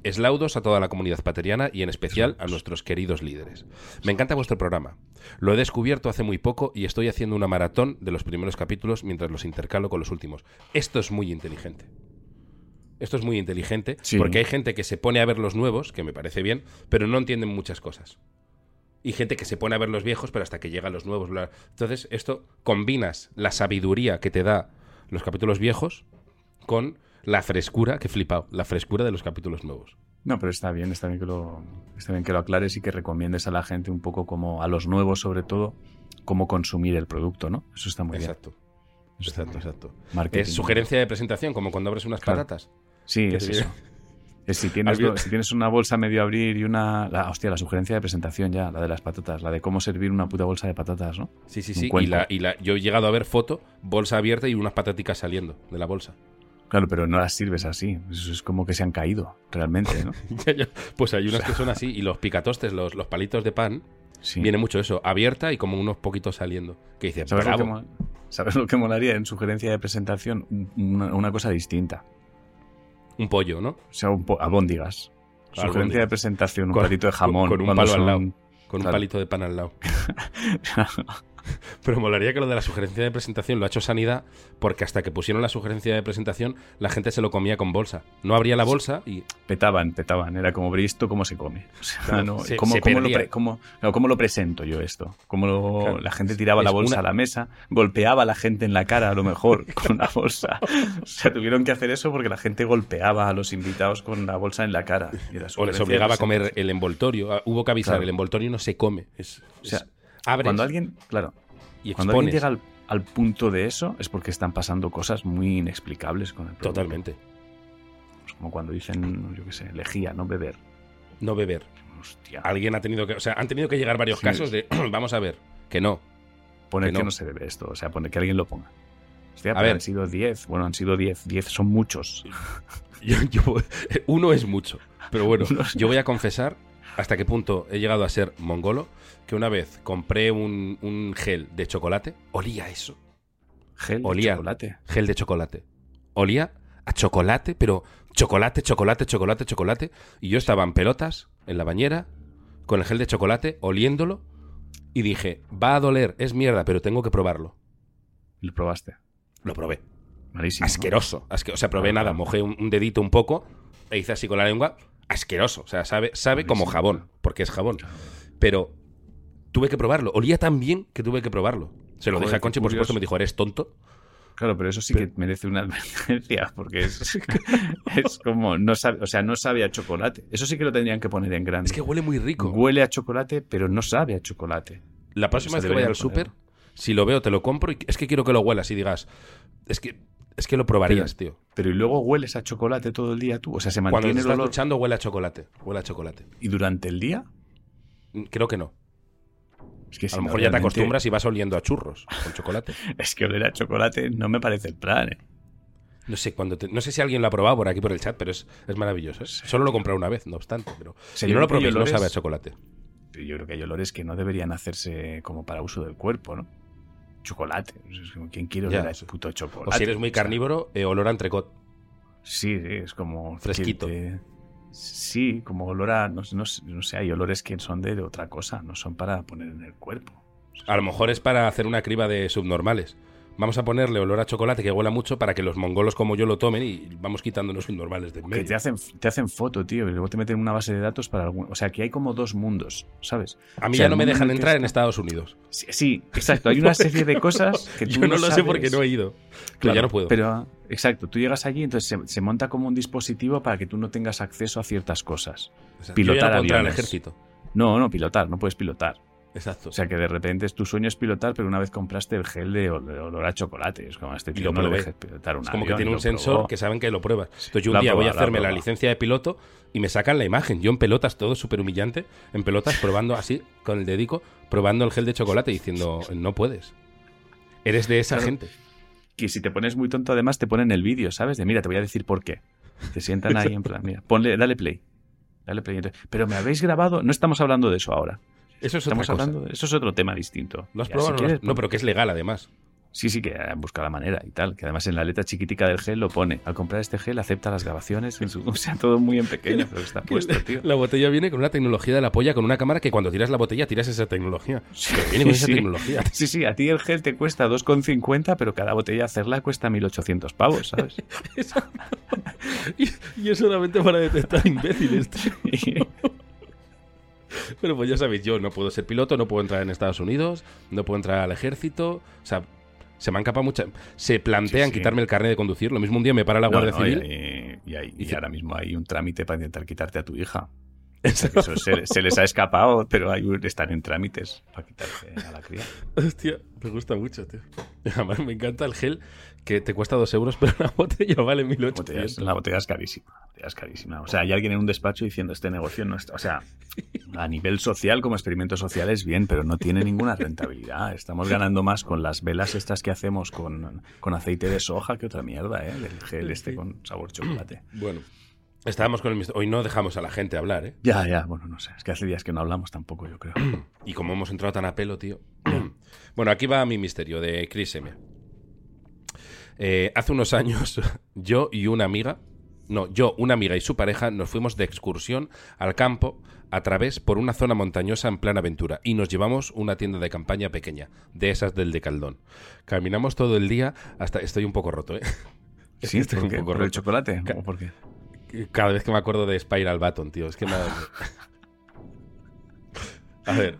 Eslaudos a toda la comunidad pateriana y en especial a nuestros queridos líderes. Me encanta vuestro programa. Lo he descubierto hace muy poco y estoy haciendo una maratón de los primeros capítulos mientras los intercalo con los últimos. Esto es muy inteligente. Esto es muy inteligente Sí. porque hay gente que se pone a ver los nuevos, que me parece bien, pero no entienden muchas cosas. Y gente que se pone a ver los viejos, pero hasta que llegan los nuevos. bla. Entonces, esto combinas la sabiduría que te da los capítulos viejos con la frescura, que he flipado, la frescura de los capítulos nuevos. No, pero está bien, está bien que lo, está bien que lo aclares y que recomiendes a la gente un poco como, a los nuevos sobre todo, cómo consumir el producto, ¿no? Eso está muy Exacto. Exacto, exacto. Marketing. Es sugerencia de presentación, como cuando abres unas Claro. patatas. Sí, es eso. Es si, tienes, si una bolsa medio abrir y una... La, hostia, la sugerencia de presentación ya, la de las patatas, la de cómo servir una puta bolsa de patatas, ¿no? Sí, sí, sí. Y, la, y la, yo he llegado a ver foto, bolsa abierta y unas pataticas saliendo de la bolsa. Claro, pero no las sirves así. Eso es como que se han caído, realmente, ¿no? Pues hay unas que son así. Y los picatostes, los, los palitos de pan, Sí. viene mucho eso, abierta y como unos poquitos saliendo. Que dice, ¿Sabes lo, que ¿Sabes lo que molaría en sugerencia de presentación? Un- Una, una cosa distinta. Un pollo, ¿no? O sea, un po albóndigas. Sugerencia Albóndigas. de presentación, un Con- platito de jamón. con un cuando palo al son- lado. Con un Claro. palito de pan al lado. Pero molaría que lo de la sugerencia de presentación lo ha hecho Sanidad porque hasta que pusieron la sugerencia de presentación la gente se lo comía con bolsa. No abría la bolsa y Petaban, petaban. Era como, ¿pero esto cómo se come? O sea, Claro, no, se- ¿cómo, se cómo lo perdía. pre- cómo- claro, ¿cómo lo presento yo esto? ¿Cómo lo- Claro. la gente tiraba la bolsa una- a la mesa, golpeaba a la gente en la cara a lo mejor con la bolsa? O sea, tuvieron que hacer eso porque la gente golpeaba a los invitados con la bolsa en la cara. Y o les obligaba a comer el envoltorio. Ah, Hubo que avisar, Claro. el envoltorio no se come. Es, O sea, es- abres Cuando alguien, claro, y cuando alguien llega al, al punto de eso es porque están pasando cosas muy inexplicables con el producto. Totalmente. Pues como cuando dicen, yo qué sé, lejía, no beber. No beber. Hostia. Alguien ha tenido que... O sea, han tenido que llegar varios Sí. casos de... Vamos a ver, que no. Poner que que no. no. se bebe esto, o sea, poner que alguien lo ponga. Hostia, A ver. han sido 10. Bueno, han sido 10. 10 son muchos. Yo- yo- uno es mucho. Pero bueno, yo voy a confesar hasta qué punto he llegado a ser mongolo, que una vez compré un, un gel de chocolate, olía eso, Gel de Olía. chocolate. gel de chocolate. Olía a chocolate, pero chocolate, chocolate, chocolate, chocolate. Y yo estaba en pelotas, en la bañera, con el gel de chocolate, oliéndolo, y dije, va a doler, es mierda, pero tengo que probarlo. Lo probaste. Lo probé. Malísimo. asqueroso. asque- o sea, probé nada, mojé un, un dedito un poco e hice así con la lengua. Asqueroso. O sea, sabe, sabe como jabón, porque es jabón. Pero tuve que probarlo. Olía tan bien que tuve que probarlo. Se lo dije a Conchi, por supuesto, me dijo, ¿eres tonto? Claro, pero eso sí Pero- que merece una advertencia, porque es, es como, no sabe, o sea, no sabe a chocolate. Eso sí que lo tendrían que poner en grande. Es que huele muy rico. Huele a chocolate, pero no sabe a chocolate. La próxima vez que vaya al súper, si lo veo, te lo compro y es que quiero que lo huelas y digas, es que, es que lo probarías, tío. Pero y luego hueles a chocolate todo el día tú. O sea, se Cuando te mantiene el estás olor. duchando, huele a chocolate. Huele a chocolate. Y durante el día, Mm, Creo que no. es que si A lo no, mejor ya te acostumbras y vas oliendo a churros con chocolate. Es que oler a chocolate no me parece el plan, ¿eh? No sé, cuando te- no sé si alguien lo ha probado por aquí por el chat, pero es, es maravilloso. Solo lo he comprado una vez, no obstante. Pero si yo no lo probéis, no sabe a chocolate. Yo creo que hay olores que no deberían hacerse como para uso del cuerpo, ¿no? Chocolate. ¿Quién quiere oler a puto chocolate? O si eres muy carnívoro, eh, olor a entrecot. Sí, sí, es como... Fresquito. te- Sí, como olor a... No, no no sé, hay olores que son de otra cosa, no son para poner en el cuerpo. A lo mejor es para hacer una criba de subnormales. Vamos a ponerle olor a chocolate que huela mucho para que los mongolos como yo lo tomen y vamos quitándonos subnormales de en Que medio. te hacen, te hacen foto, tío, y luego te meten en una base de datos para algún... O sea, que hay como dos mundos, ¿sabes? A mí o sea, ya no me dejan entrar en Estados Unidos. Sí, sí, exacto. Hay una serie de cosas que tú Yo no, lo sé porque no he ido. Pero Claro, ya no puedo. Pero, exacto, tú llegas allí, entonces se, se monta como un dispositivo para que tú no tengas acceso a ciertas cosas. O sea, pilotar yo ya no puedo entrar al aviones. ejército. No, no, pilotar, no puedes pilotar. Exacto. O sea, que de repente es tu sueño es pilotar, pero una vez compraste el gel de ol- de olor a chocolate. Es como este Y tío lo no le dejes pilotar un es como que tiene y un sensor probó. que saben que lo pruebas. Entonces yo un día voy a hacerme la licencia de piloto y me sacan la imagen. Yo en pelotas, todo súper humillante, en pelotas probando así, con el dedico, probando el gel de chocolate diciendo, no puedes. Eres de esa Claro. gente. Que si te pones muy tonto, además te ponen el vídeo, ¿sabes? De mira, te voy a decir por qué. Te sientan ahí en plan, mira, ponle, dale play. Dale play. Pero me habéis grabado. No estamos hablando de eso ahora. Eso es Estamos otra cosa. hablando de... Eso es otro tema distinto. ¿Lo has Ya, probado? si no, quieres, no, pero que es legal además. Sí, sí, que busca la manera y tal. Que además en la letra chiquitica del gel lo pone. Al comprar este gel acepta las grabaciones. o sea, todo muy en pequeño, pero está puesto, tío. La botella viene con una tecnología de la polla, con una cámara que cuando tiras la botella tiras esa tecnología. Sí, viene con esa tecnología. Sí, sí, a ti el gel te cuesta 2,50, pero cada botella hacerla cuesta 1.800 pavos, ¿sabes? y, y, es solamente para detectar imbéciles, tío. Pero pues ya sabéis, yo no puedo ser piloto, no puedo entrar en Estados Unidos, no puedo entrar al ejército. O sea, se me han capado muchas. Se plantean quitarme el carnet de conducir. Lo mismo un día me para la Guardia Civil. Y, ahora mismo hay un trámite para intentar quitarte a tu hija. Eso se, les ha escapado, pero hay, están en trámites para quitarse a la cría. Hostia, me gusta mucho, tío. Además, me encanta el gel que te cuesta dos euros, pero la botella vale 1800. La botella es carísima. es carísima. O sea, hay alguien en un despacho diciendo este negocio no está. O sea, a nivel social, como experimento social, es bien, pero no tiene ninguna rentabilidad. Estamos ganando más con las velas estas que hacemos con, con aceite de soja que otra mierda, ¿eh? El gel este con sabor chocolate. Bueno. Estábamos con el Hoy no dejamos a la gente hablar, ¿eh? Ya, ya, bueno, no sé. Es que hace días que no hablamos tampoco, yo creo. y como hemos entrado tan a pelo, tío. bueno, aquí va mi misterio de Chris M. Eh, hace unos años, yo y una amiga, no, yo, una amiga y su pareja nos fuimos de excursión al campo a través por una zona montañosa en plan aventura y nos llevamos una tienda de campaña pequeña, de esas del de Caldón. Caminamos todo el día hasta... Estoy un poco roto, ¿eh? Sí, estoy un poco ¿Por el chocolate? ¿O por qué? Cada vez que me acuerdo de Spiral Baton, tío, es que me... A ver,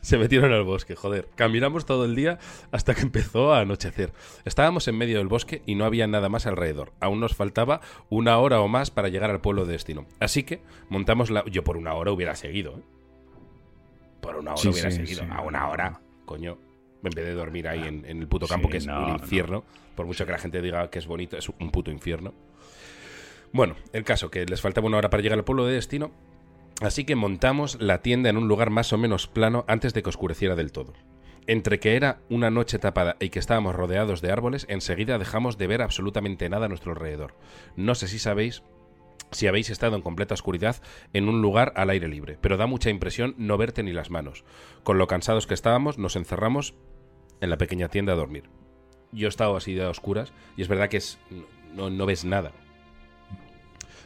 Se metieron al bosque, joder. Caminamos todo el día hasta que empezó a anochecer. Estábamos en medio del bosque y no había nada más alrededor. Aún nos faltaba una hora o más para llegar al pueblo de destino. Así que montamos la... Yo por una hora hubiera seguido, ¿eh? Por una hora hubiera seguido. A una hora, coño. En vez de dormir ahí en, el puto campo, que es un infierno. Por mucho que la gente diga que es bonito, es un puto infierno. Bueno, el caso, que les faltaba una hora para llegar al pueblo de destino, así que montamos la tienda en un lugar más o menos plano antes de que oscureciera del todo. Entre que era una noche tapada y que estábamos rodeados de árboles, enseguida dejamos de ver absolutamente nada a nuestro alrededor. No sé si sabéis si habéis estado en completa oscuridad en un lugar al aire libre, pero da mucha impresión no verte ni las manos. Con lo cansados que estábamos, nos encerramos en la pequeña tienda a dormir. Yo he estado así de oscuras y es verdad que es, no, no ves nada.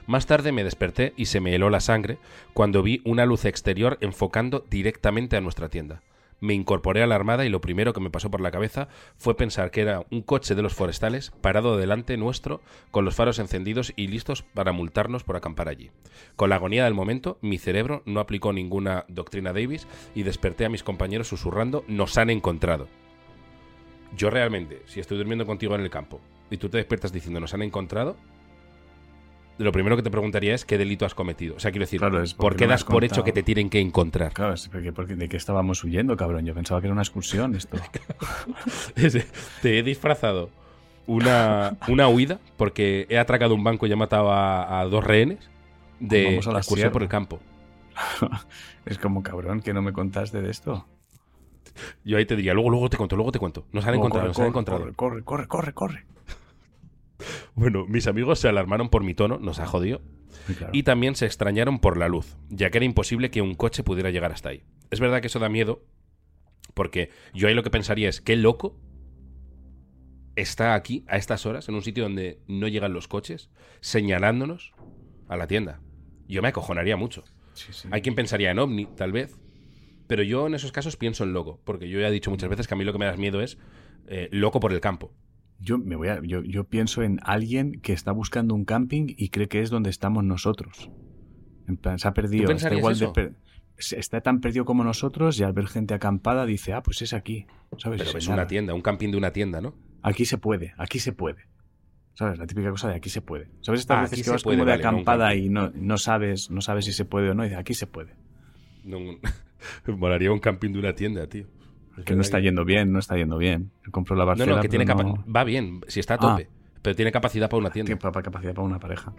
Más tarde me desperté y se me heló la sangre cuando vi una luz exterior enfocando directamente a nuestra tienda. Me incorporé a la armada y lo primero que me pasó por la cabeza fue pensar que era un coche de los forestales parado delante nuestro con los faros encendidos y listos para multarnos por acampar allí. Con la agonía del momento, mi cerebro no aplicó ninguna doctrina Davis y desperté a mis compañeros susurrando nos han encontrado. Yo realmente, si estoy durmiendo contigo en el campo y tú te despiertas diciendo nos han encontrado, lo primero que te preguntaría es qué delito has cometido. O sea, quiero decir, ¿por qué das por hecho que te tienen que encontrar? Claro, es porque, ¿de qué estábamos huyendo, cabrón? Yo pensaba que era una excursión esto. te he disfrazado una, una huida porque he atracado un banco y he matado a, dos rehenes de la excursión por el campo. es como cabrón que no me contaste de esto. Yo ahí te diría, luego, luego te cuento, luego te cuento. Nos han encontrado, nos han encontrado. Corre, corre, corre, corre. Bueno, mis amigos se alarmaron por mi tono, nos ha jodido. Y también se extrañaron por la luz, ya que era imposible que un coche pudiera llegar hasta ahí. Es verdad que eso da miedo, porque yo ahí lo que pensaría es, qué loco está aquí a estas horas, en un sitio donde no llegan los coches, señalándonos a la tienda. Yo me acojonaría mucho. Hay quien pensaría en ovni, tal vez. Pero yo en esos casos pienso en loco, porque yo ya he dicho muchas veces que a mí lo que me da miedo es eh, loco por el campo yo me voy a, yo, yo, pienso en alguien que está buscando un camping y cree que es donde estamos nosotros. En plan, se ha perdido. Está, igual de está tan perdido como nosotros y al ver gente acampada dice, ah, pues es aquí. ¿sabes? Pero es una tienda, un camping de una tienda, ¿no? Aquí se puede, aquí se puede. ¿Sabes? La típica cosa de aquí se puede. ¿Sabes estas ah, veces que vas como de acampada y no, no, sabes, no sabes si se puede o no? Y de aquí se puede. No, molaría un camping de una tienda, tío. Que no está yendo bien, no está yendo bien. Compro la Barcelona. No, no, que tiene va bien, si está a tope. Ah. Pero tiene capacidad para una tienda. Tiene capacidad para una pareja.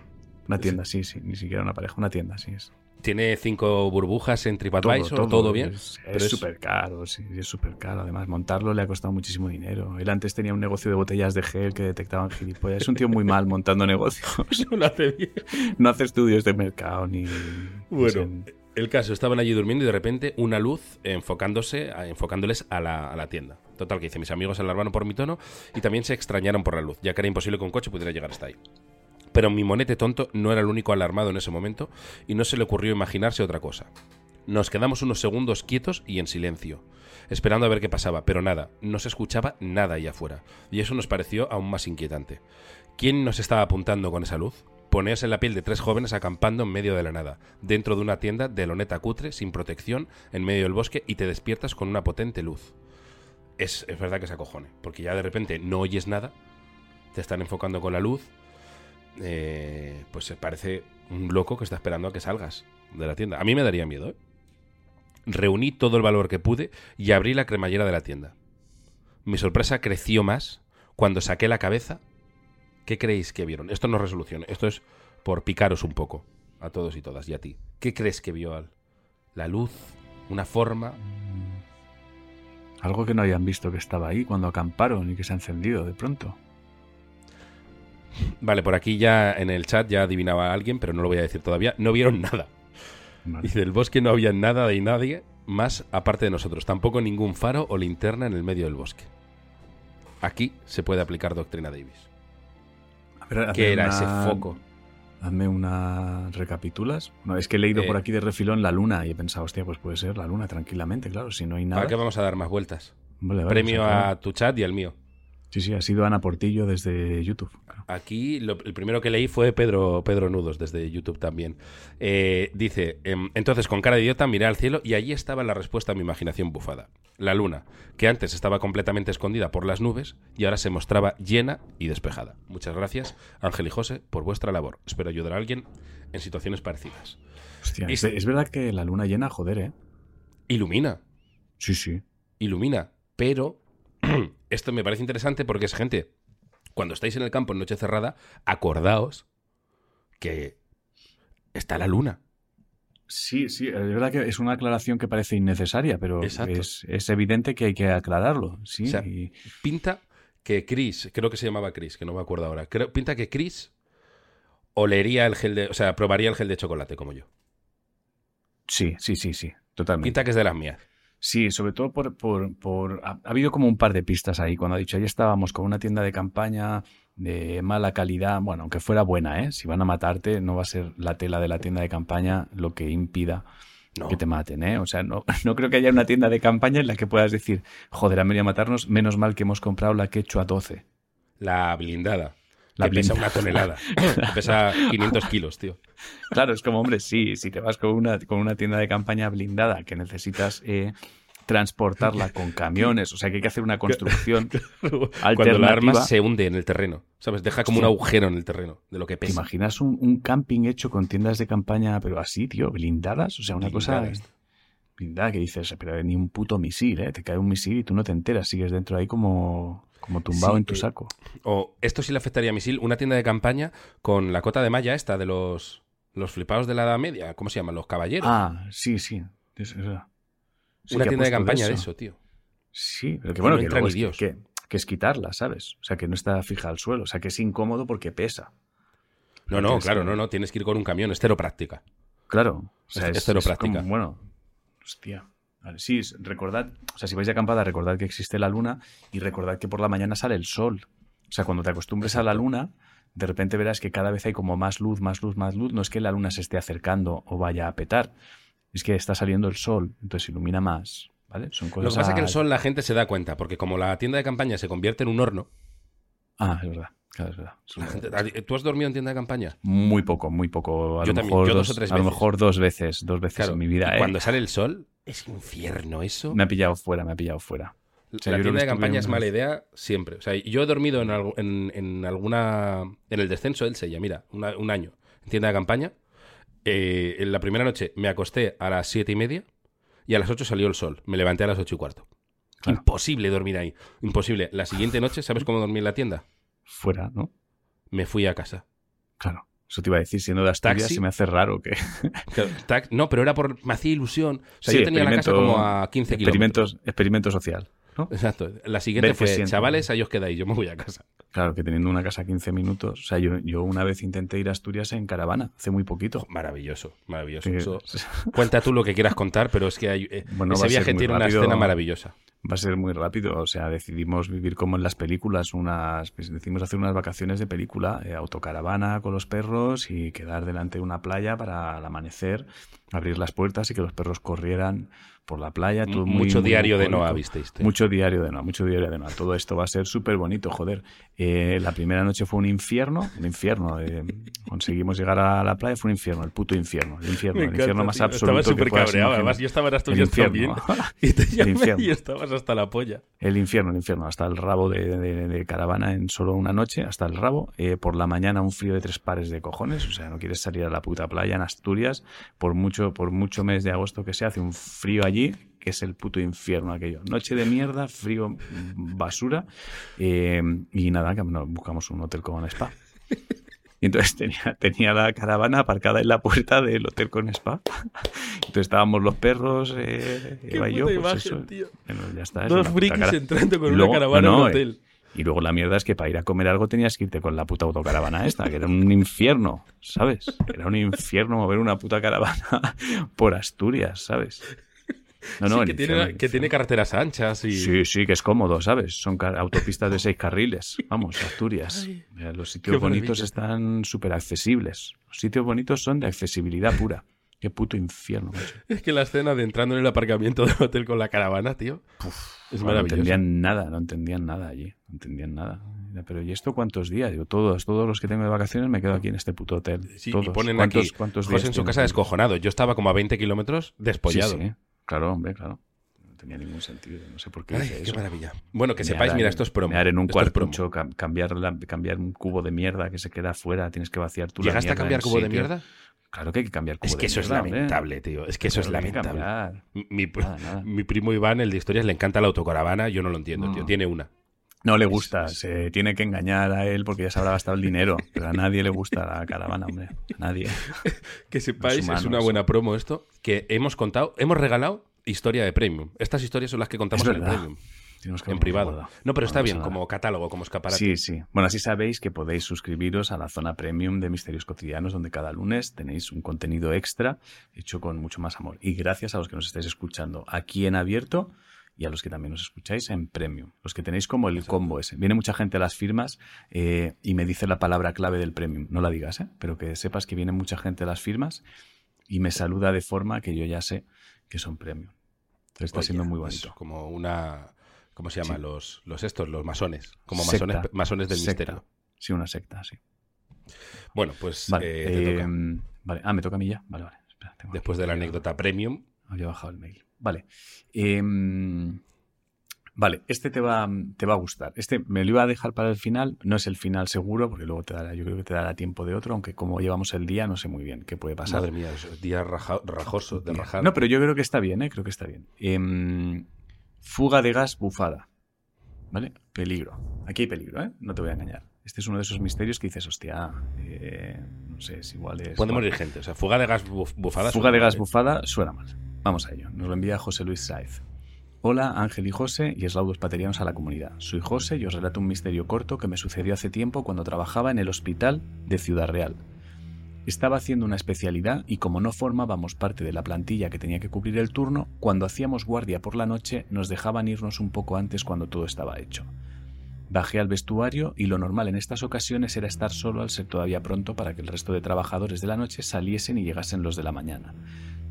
Una tienda, sí, sí, ni siquiera una pareja, una tienda, sí es. Tiene cinco burbujas en TripAdvisor, todo, bien. Es súper caro, sí, es súper caro. Además, montarlo le ha costado muchísimo dinero. Él antes tenía un negocio de botellas de gel que detectaban gilipollas. Es un tío muy mal montando negocios. no lo hace bien. No hace estudios de mercado ni. Bueno, El caso, estaban allí durmiendo y de repente una luz enfocándose, enfocándoles a la, a la tienda. Total, que hice, mis amigos se alarmaron por mi tono y también se extrañaron por la luz, ya que era imposible que un coche pudiera llegar hasta ahí. Pero mi monete tonto no era el único alarmado en ese momento y no se le ocurrió imaginarse otra cosa. Nos quedamos unos segundos quietos y en silencio, esperando a ver qué pasaba, pero nada, no se escuchaba nada ahí afuera, y eso nos pareció aún más inquietante. ¿Quién nos estaba apuntando con esa luz? Ponerse en la piel de tres jóvenes acampando en medio de la nada, dentro de una tienda de loneta cutre, sin protección, en medio del bosque y te despiertas con una potente luz. Es, es verdad que se acojone, porque ya de repente no oyes nada, te están enfocando con la luz, eh, pues parece un loco que está esperando a que salgas de la tienda. A mí me daría miedo, ¿eh? Reuní todo el valor que pude y abrí la cremallera de la tienda. Mi sorpresa creció más cuando saqué la cabeza ¿Qué creéis que vieron? Esto no es resolución, esto es por picaros un poco a todos y todas y a ti. ¿Qué crees que vio al? La luz, una forma. Algo que no habían visto que estaba ahí cuando acamparon y que se ha encendido de pronto. Vale, por aquí ya en el chat ya adivinaba a alguien, pero no lo voy a decir todavía. No vieron nada. Vale. Dice, del bosque no había nada de nadie más aparte de nosotros. Tampoco ningún faro o linterna en el medio del bosque. Aquí se puede aplicar Doctrina Davis. ¿Qué era una- ese foco? Hazme una recapitulas. No, es que he leído Eh. por aquí de refilón la luna y he pensado, hostia, pues puede ser la luna tranquilamente, claro, si no hay nada. ¿Para qué vamos a dar más vueltas? Vale, vale, Premio a tu chat y al mío. Sí, sí, ha sido Ana Portillo desde YouTube. claro. Aquí lo- el primero que leí fue Pedro, Pedro Nudos, desde YouTube también. Eh, dice, em, entonces con cara de idiota miré al cielo y allí estaba la respuesta a mi imaginación bufada. La luna, que antes estaba completamente escondida por las nubes y ahora se mostraba llena y despejada. Muchas gracias, Ángel y José, por vuestra labor. Espero ayudar a alguien en situaciones parecidas. Hostia, Y es verdad que la luna llena, joder, ¿eh? Ilumina, Sí, sí. ilumina, pero esto me parece interesante porque es gente, cuando estáis en el campo en noche cerrada, acordaos que está la luna. Sí, sí, es verdad que es una aclaración que parece innecesaria, pero es, es evidente que hay que aclararlo. Sí, O sea, y- pinta que Chris, creo que se llamaba Chris, que no me acuerdo ahora, creo, pinta que Chris olería el gel de, o sea, probaría el gel de chocolate como yo. sí, sí, sí, sí, totalmente. Pinta que es de las mías. Sí, sobre todo por, por, por- Ha, ha habido como un par de pistas ahí. Cuando ha dicho, ahí estábamos con una tienda de campaña de mala calidad. Bueno, aunque fuera buena, ¿eh? Si van a matarte, no va a ser la tela de la tienda de campaña lo que impida No. que te maten, ¿eh? O sea, no, no creo que haya una tienda de campaña en la que puedas decir, joder, han venido a matarnos, menos mal que hemos comprado la quechua a 12. La blindada. La que pesa una tonelada. que pesa 500 kilos, tío. Claro, es como, hombre, sí, si te vas con una, con una tienda de campaña blindada que necesitas eh, transportarla con camiones, o sea que hay que hacer una construcción Cuando la alternativa. armas se hunde en el terreno. ¿Sabes? Deja como un agujero en el terreno de lo que ¿Te pesa. imaginas un, un camping hecho con tiendas de campaña, pero así, tío, blindadas? O sea, una Blindadas. cosa blindada que dices, pero ni un puto misil, ¿eh? Te cae un misil y tú no te enteras, sigues dentro ahí como, como tumbado Sí, en tu eh, saco. O esto sí le afectaría a Misil, una tienda de campaña con la cota de malla esta de los, los flipados de la Edad Media. ¿Cómo se llaman? Los caballeros. Ah, sí, sí. es- es. Sí, una tienda de campaña de eso, tío. Sí, pero que Que bueno, no que, entra luego ni es que- Dios. que, que es quitarla, ¿sabes? O sea, que no está fija al suelo, o sea, que es incómodo porque pesa. No, no, claro, eh, no, no. Tienes que ir con un camión, esteropráctica. Claro. O sea, Es- es, es es práctica. como, bueno, hostia. Vale, sí, recordad, o sea, si vais de acampada, recordad que existe la luna y recordad que por la mañana sale el sol. O sea, cuando te acostumbres a la luna, de repente verás que cada vez hay como más luz, más luz, más luz. No es que la luna se esté acercando o vaya a petar, es que está saliendo el sol, entonces ilumina más. ¿Vale? Son Lo que pasa es que el sol la gente se da cuenta, porque como la tienda de campaña se convierte en un horno, Ah, es verdad. Claro, es verdad. ¿tú has dormido en tienda de campaña? Muy poco, muy poco. A Yo lo también, mejor yo dos, dos o tres A lo veces. mejor dos veces, dos veces Claro, en mi vida. y ¿eh? cuando sale el sol, es infierno eso. Me ha pillado fuera, me ha pillado fuera. sea, la tienda de campaña es mala idea siempre. O sea, yo he dormido en, en, en alguna. En el descenso del Sella, mira, una- un año en tienda de campaña. Eh, en la primera noche me acosté a las siete y media y a las 8 salió el sol. Me levanté a las ocho y cuarto. Claro. Imposible dormir ahí. Imposible. La siguiente noche, ¿sabes cómo dormí en la tienda? Fuera, ¿no? Me fui a casa. Claro. Eso te iba a decir, siendo de Asturias, se me hace raro que. No, pero era por. Me hacía ilusión. O sea, Sí, yo tenía la casa como a 15 kilómetros. Experimentos, experimento social. ¿no? Exacto. La siguiente Ver fue, chavales, ahí os quedáis, yo me voy a casa. Claro, que teniendo una casa a 15 minutos. O sea, yo, yo una vez intenté ir a Asturias en caravana, hace muy poquito. Maravilloso, maravilloso. Sí. Eso- cuenta tú lo que quieras contar, pero es que hay, eh, Bueno, ese viaje tiene una escena maravillosa. Va a ser muy rápido, o sea, decidimos vivir como en las películas, unas, pues, decidimos hacer unas vacaciones de película, eh, autocaravana con los perros y quedar delante de una playa para al amanecer, abrir las puertas y que los perros corrieran por la playa. Todo muy- Mucho muy diario de. Noah, visteis. Mucho diario de Noa, mucho diario de Noa. Todo esto va a ser súper bonito, joder. Eh, la primera noche fue un infierno, un infierno. eh, conseguimos llegar a la playa, fue un infierno, el puto infierno, el infierno, el infierno más absoluto. Estaba súper cabreado. Además, yo estaba en El infierno. Y te El infierno. y estabas hasta la polla. El infierno, el infierno, hasta el rabo de, de- de caravana en solo una noche, hasta el rabo. Eh, por la mañana un frío de tres pares de cojones, o sea, no quieres salir a la puta playa en Asturias, por mucho, por mucho mes de agosto que sea, hace un frío allí, que es el puto infierno aquello. Noche de mierda, frío, basura, eh, y nada, que nos buscamos un hotel con spa. Y entonces tenía, tenía la caravana aparcada en la puerta del hotel con spa. Entonces estábamos los perros, eh, Eva y yo, pues imagen, eso. tío. Bueno, ya está. es Dos frikis cara- entrando con luego- una caravana no, en no, un hotel. Y luego la mierda es que para ir a comer algo tenías que irte con la puta autocaravana esta, que era un infierno, ¿sabes? Era un infierno mover una puta caravana por Asturias, ¿sabes? No, no, Sí, que, tiene, que carreteras anchas y... Sí, sí, que es cómodo, ¿sabes? Son autopistas de seis carriles. Vamos, Asturias. Ay, Los sitios bonitos maravilla. están súper accesibles. Los sitios bonitos son de accesibilidad pura. Qué puto infierno, macho. Es que la escena de entrando en el aparcamiento del hotel con la caravana, tío, es No maravilloso. entendían nada, no entendían nada allí. No entendían nada. Pero ¿y esto cuántos días? Digo, todos, todos los que tengo de vacaciones me quedo aquí en este puto hotel. Sí, todos. y ponen ¿Cuántos, aquí, cuántos José días en su casa descojonado. Yo estaba como a 20 kilómetros despollado. Sí, sí. Claro, hombre, claro. No tenía ningún sentido. No sé por qué Ay, qué eso. maravilla. Bueno, que sepáis, mira, esto es promo. mear en un es cuartucho, cambiar, la- cambiar un cubo de mierda que se queda afuera, tienes que vaciar tú la ¿Llegaste a mierda cambiar cubo de mierda? Claro que hay que cambiar cubo Es de que eso es mierda, lamentable, tío. Es que eso es Claro lamentable. Mi, Nada, nada. mi primo Iván, el de historias, le encanta la autocaravana. Yo no lo entiendo, tío. Tiene una. No le gusta, se tiene que engañar a él porque ya se habrá gastado el dinero. Pero a nadie le gusta la caravana, hombre. A nadie. Que sepáis, es una buena promo esto, que hemos contado, hemos regalado historia de Premium. Estas historias son las que contamos en el. Premium, que en privado. No, pero está bien, como catálogo, como escaparate. Sí, sí. Bueno, así sabéis que podéis suscribiros a la zona premium de Misterios Cotidianos, donde cada lunes tenéis un contenido extra hecho con mucho más amor. Y gracias a los que nos estáis escuchando aquí en abierto y a los que también nos escucháis en premium. Los que tenéis como el combo ese. Viene mucha gente a las firmas eh, y me dice la palabra clave del premium. No la digas, ¿eh? pero que sepas que viene mucha gente a las firmas y me saluda de forma que yo ya sé que son premium. Entonces está Oye, siendo muy es bonito. como una. ¿Cómo se llama? Sí. Los, los estos, los masones. Como Secta. masones, masones del Secta. misterio. Sí, una secta, sí. Bueno, pues Vale, eh, te toca. vale. Ah, me toca a mí ya. Vale, vale. Espera, Después de la anécdota Premium. Había bajado el mail. Vale. Em, vale, este te va, te va a gustar. Este me lo iba a dejar para el final. No es el final seguro, porque luego te dará, yo creo que te dará tiempo de otro, aunque como llevamos el día, no sé muy bien qué puede pasar. Madre mía, es día raja- rajoso de rajar. No, pero yo creo que está bien, ¿eh? Creo que está bien. Em, fuga de gas bufada. ¿Vale? Peligro. Aquí hay peligro, ¿eh? No te voy a engañar. Este es uno de esos misterios que dices, hostia, eh, no sé, si igual es... Puede morir gente. O sea, fuga de gas buf- bufada. Fuga de gas ¿eh? bufada suena mal. Vamos a ello. Nos lo envía José Luis Saez. Hola, Ángel y José y eslaudos paterianos a la comunidad. Soy José y os relato un misterio corto que me sucedió hace tiempo cuando trabajaba en el hospital de Ciudad Real. Estaba haciendo una especialidad y como no formábamos parte de la plantilla que tenía que cubrir el turno, cuando hacíamos guardia por la noche nos dejaban irnos un poco antes cuando todo estaba hecho. Bajé al vestuario y lo normal en estas ocasiones era estar solo al ser todavía pronto para que el resto de trabajadores de la noche saliesen y llegasen los de la mañana.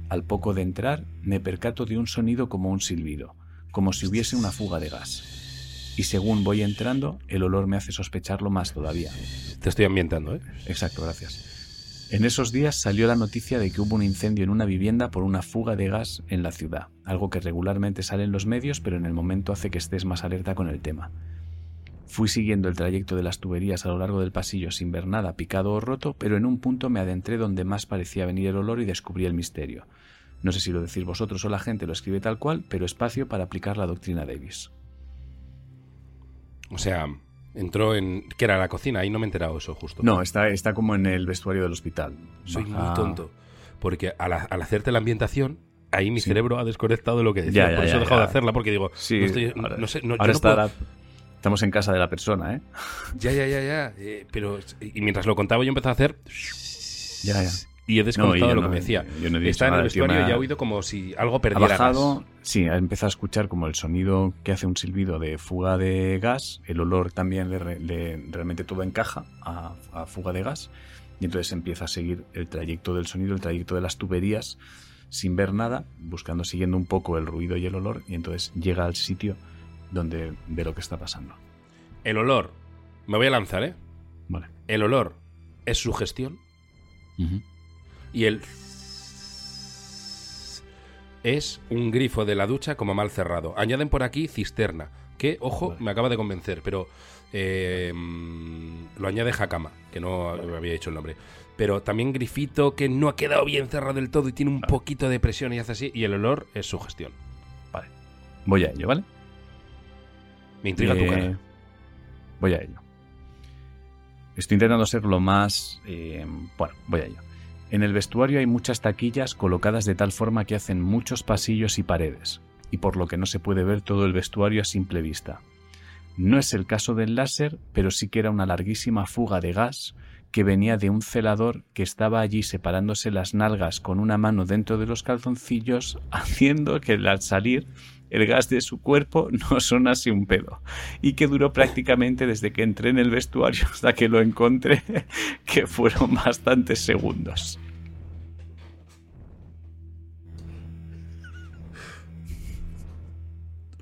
Al poco de entrar, me percato de un sonido como un silbido, como si hubiese una fuga de gas. Y según voy entrando, el olor me hace sospecharlo más todavía. Te estoy ambientando, ¿eh? Exacto, gracias. En esos días salió la noticia de que hubo un incendio en una vivienda por una fuga de gas en la ciudad, algo que regularmente sale en los medios, pero en el momento hace que estés más alerta con el tema. Fui siguiendo el trayecto de las tuberías a lo largo del pasillo sin ver nada picado o roto, pero en un punto me adentré donde más parecía venir el olor y descubrí el misterio. No sé si lo decís vosotros o la gente lo escribe tal cual, pero espacio para aplicar la doctrina Davis. O sea, entró en. ¿Qué era la cocina? Ahí no me he enterado eso justo. No, está, está como en el vestuario del hospital. Soy Baja- muy tonto. Porque al, al hacerte la ambientación, ahí mi Sí. cerebro ha desconectado de lo que decía. Ya, ya, Por eso ya, he dejado de hacerla, porque digo, Sí, no, estoy- ahora- no sé, no, yo puedo- Estamos en casa de la persona, ¿eh? Ya, ya, ya, ya. eh, pero, y mientras lo contaba, yo empecé a hacer. Ya, ya. Y he desconectado lo no- que me decía. yo no he dicho Está en el vestuario me ha- y ha oído como si algo Ha perdiera bajado, gas. sí, ha empezado a escuchar como el sonido que hace un silbido de fuga de gas, el olor también le, le- realmente todo encaja a, a fuga de gas, y entonces empieza a seguir el trayecto del sonido, el trayecto de las tuberías, sin ver nada, buscando, siguiendo un poco el ruido y el olor, y entonces llega al sitio donde ve lo que está pasando. El olor. Me voy a lanzar, ¿eh? Vale. El olor es sugestión y el es un grifo de la ducha como mal cerrado. Añaden por aquí cisterna, que, ojo, Vale. me acaba de convencer, pero eh, lo añade Hakama, que no me había dicho el nombre. Pero también grifito que no ha quedado bien cerrado del todo y tiene un Vale. poquito de presión y hace así. Y el olor es sugestión. Vale. Voy a ello, ¿vale? Me intriga tu Eh, cara. Voy a ello. Estoy intentando ser lo más... eh, bueno, voy a ello. En el vestuario hay muchas taquillas colocadas de tal forma que hacen muchos pasillos y paredes, y por lo que no se puede ver todo el vestuario a simple vista. No es el caso del láser, pero sí que era una larguísima fuga de gas que venía de un celador que estaba allí separándose las nalgas con una mano dentro de los calzoncillos, haciendo que al salir el gas de su cuerpo no sonase un pedo. Y que duró prácticamente desde que entré en el vestuario hasta que lo encontré, que fueron bastantes segundos.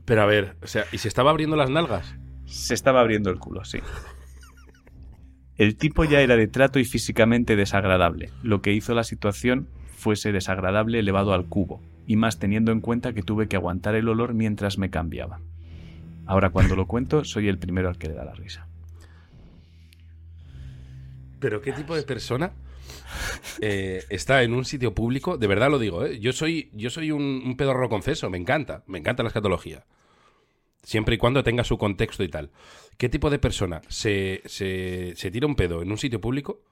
Pero a ver, o sea, ¿y se estaba abriendo las nalgas? Se estaba abriendo el culo, sí. El tipo ya era de trato y físicamente desagradable, lo que hizo la situación fuese desagradable elevado al cubo, y más teniendo en cuenta que tuve que aguantar el olor mientras me cambiaba. Ahora cuando lo cuento, soy el primero al que le da la risa. ¿Pero qué tipo de persona eh, está en un sitio público? De verdad lo digo, ¿eh? Yo soy, yo soy un, pedorro confeso, me encanta, me encanta la escatología. Siempre y cuando tenga su contexto y tal. ¿Qué tipo de persona se, se, se tira un pedo en un sitio público?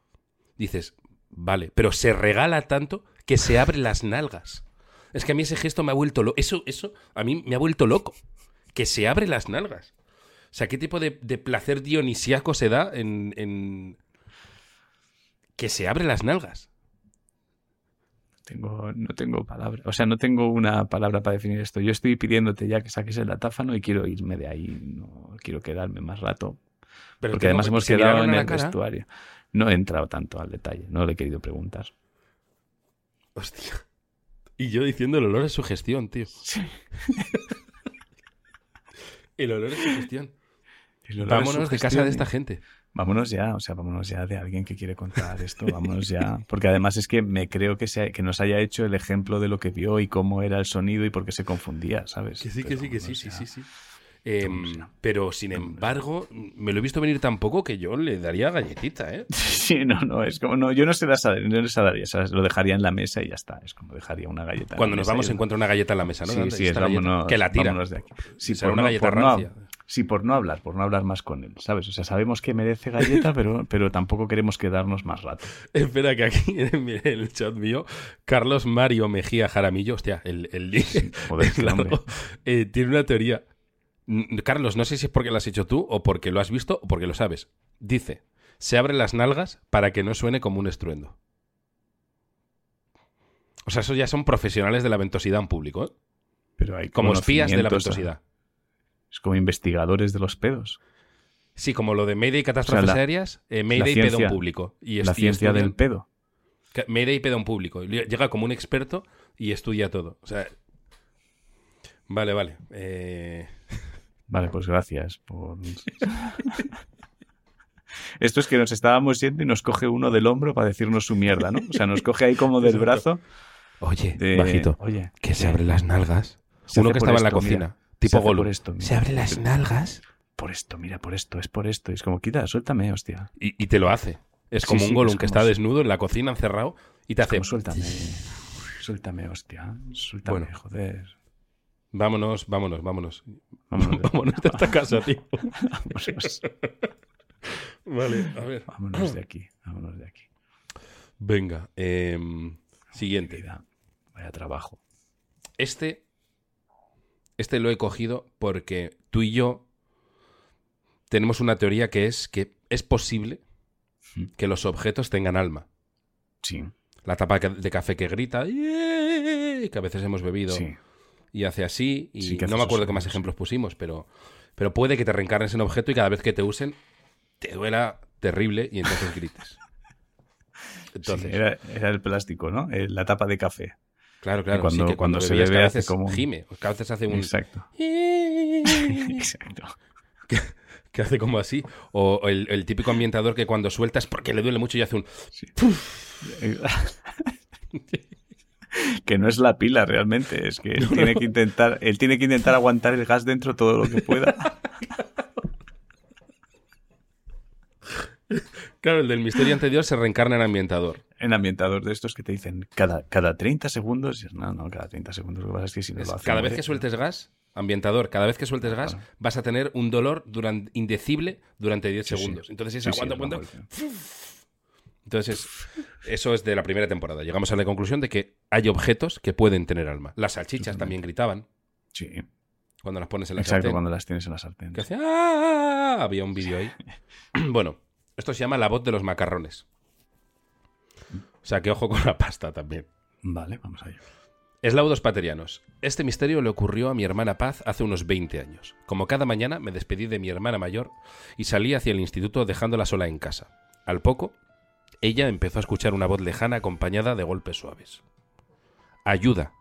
Dices, vale, pero se regala tanto que se abre las nalgas. Es que a mí ese gesto me ha vuelto loco. Eso, eso a mí me ha vuelto loco. Que se abre las nalgas. O sea, ¿qué tipo de, de placer dionisíaco se da en, en- que se abre las nalgas? Tengo, no tengo palabra, o sea, no tengo una palabra para definir esto. Yo estoy pidiéndote ya que saques el datáfano y quiero irme de ahí, no quiero quedarme más rato. Pero Porque además hemos ¿se quedado en el cara? vestuario. No he entrado tanto al detalle, no le he querido preguntar. Hostia. Y yo diciendo el olor es sugestión, tío. el olor es olor es Vámonos de casa de esta gente. Vámonos ya, o sea, vámonos ya de alguien que quiere contar esto, vámonos ya. Porque además es que me creo que, se, que nos haya hecho el ejemplo de lo que vio y cómo era el sonido y por qué se confundía, ¿sabes? Que sí, que Pero sí, que sí, sí, ya. sí, sí. Ya. pero sin embargo, me lo he visto venir tan poco que yo le daría galletita, ¿eh? Sí, no, no, es como, no, yo no se las no les daría, lo dejaría en la mesa y ya está, es como dejaría una galleta. Cuando nos vamos encuentra una galleta en la mesa, ¿no? Sí, ¿Dónde sí, es, vámonos, que la tira. de aquí. Sí, por una no, galleta por no- rancia. sí, por no hablar, por no hablar más con él, ¿sabes? O sea, sabemos que merece galleta, pero, pero tampoco queremos quedarnos más rato. Espera, que aquí en el- chat mío, Carlos Mario Mejía Jaramillo, hostia, el, el, Joder, largo, eh, tiene una teoría. Carlos, no sé si es porque lo has hecho tú, o porque lo has visto, o porque lo sabes. Dice: se abren las nalgas para que no suene como un estruendo. O sea, eso ya son profesionales de la ventosidad en público, ¿eh? Pero hay Como espías de la ventosidad. Es como investigadores de los pedos. Sí, como lo de Mayday y catástrofes O sea, la- aéreas, eh, Mayday la pedo ciencia- en público. Y la y ciencia del pedo. Mayday pedo en público. Y Llega como un experto y estudia todo. O sea. Vale, vale. Eh, Vale, pues gracias por... Esto es que nos estábamos yendo y nos coge uno del hombro para decirnos su mierda, ¿no? O sea, nos coge ahí como del brazo. Oye, de- bajito. Oye, Que se abren las nalgas. Se Uno que estaba en la cocina. mira. Tipo esto, mira. Se abren las nalgas. Por esto, mira, por esto, es por esto. Es como, quita, suéltame, hostia. Y, y te lo hace. Es Sí, como sí, un Gollum es que está desnudo en la cocina encerrado y te Es hace. como, suéltame. Suéltame, hostia. Suéltame, Bueno. joder. Vámonos, vámonos, vámonos. Vámonos de, vámonos de esta casa, tío. vámonos, Vale, a ver. vámonos de aquí. Vámonos de aquí. Venga, em, siguiente. Vida, Vaya trabajo. Este, este lo he cogido porque tú y yo tenemos una teoría que es que es posible que los objetos tengan alma. Sí. La tapa de café que grita, que a veces hemos bebido Sí. Y hace así. Y Sí, no me acuerdo qué más ejemplos pusimos, pero, pero puede que te reencarnes en objeto y cada vez que te usen te duela terrible y entonces grites. Entonces, Sí, era, era el plástico, ¿no? Eh, La tapa de café. claro, claro. cuando- sí, que cuando se bebe hace como gime, a veces hace un... Exacto. Exacto. que hace como así. O o el, el típico ambientador que cuando sueltas porque le duele mucho y hace un... que no es la pila realmente, es que él tiene que intentar, él tiene que intentar aguantar el gas dentro todo lo que pueda. Claro, el del misterio anterior se reencarna en ambientador. En ambientador de estos que te dicen cada, cada 30 segundos, no, no, cada 30 segundos, lo que pasa es que si no Es lo hace cada vez que sueltes gas, ambientador, cada vez que sueltes gas, Claro. vas a tener un dolor durante, indecible durante 10 Sí, sí. segundos. Entonces es Sí, aguanta, aguanta. Entonces, eso es de la primera temporada. Llegamos a la conclusión de que hay objetos que pueden tener alma. Las salchichas Totalmente. también gritaban Sí, cuando las pones en la exacto, sartén. cuando las tienes en la sartén. Que hacía ¡Ah! Había un vídeo ahí. bueno, esto se llama la voz de los macarrones. O sea, que ojo con la pasta también. Vale, vamos allá. Eslaudos paterianos. Este misterio le ocurrió a mi hermana Paz hace unos 20 años. Como cada mañana me despedí de mi hermana mayor y salí hacia el instituto dejándola sola en casa. Al poco, ella empezó a escuchar una voz lejana acompañada de golpes suaves. Ayuda.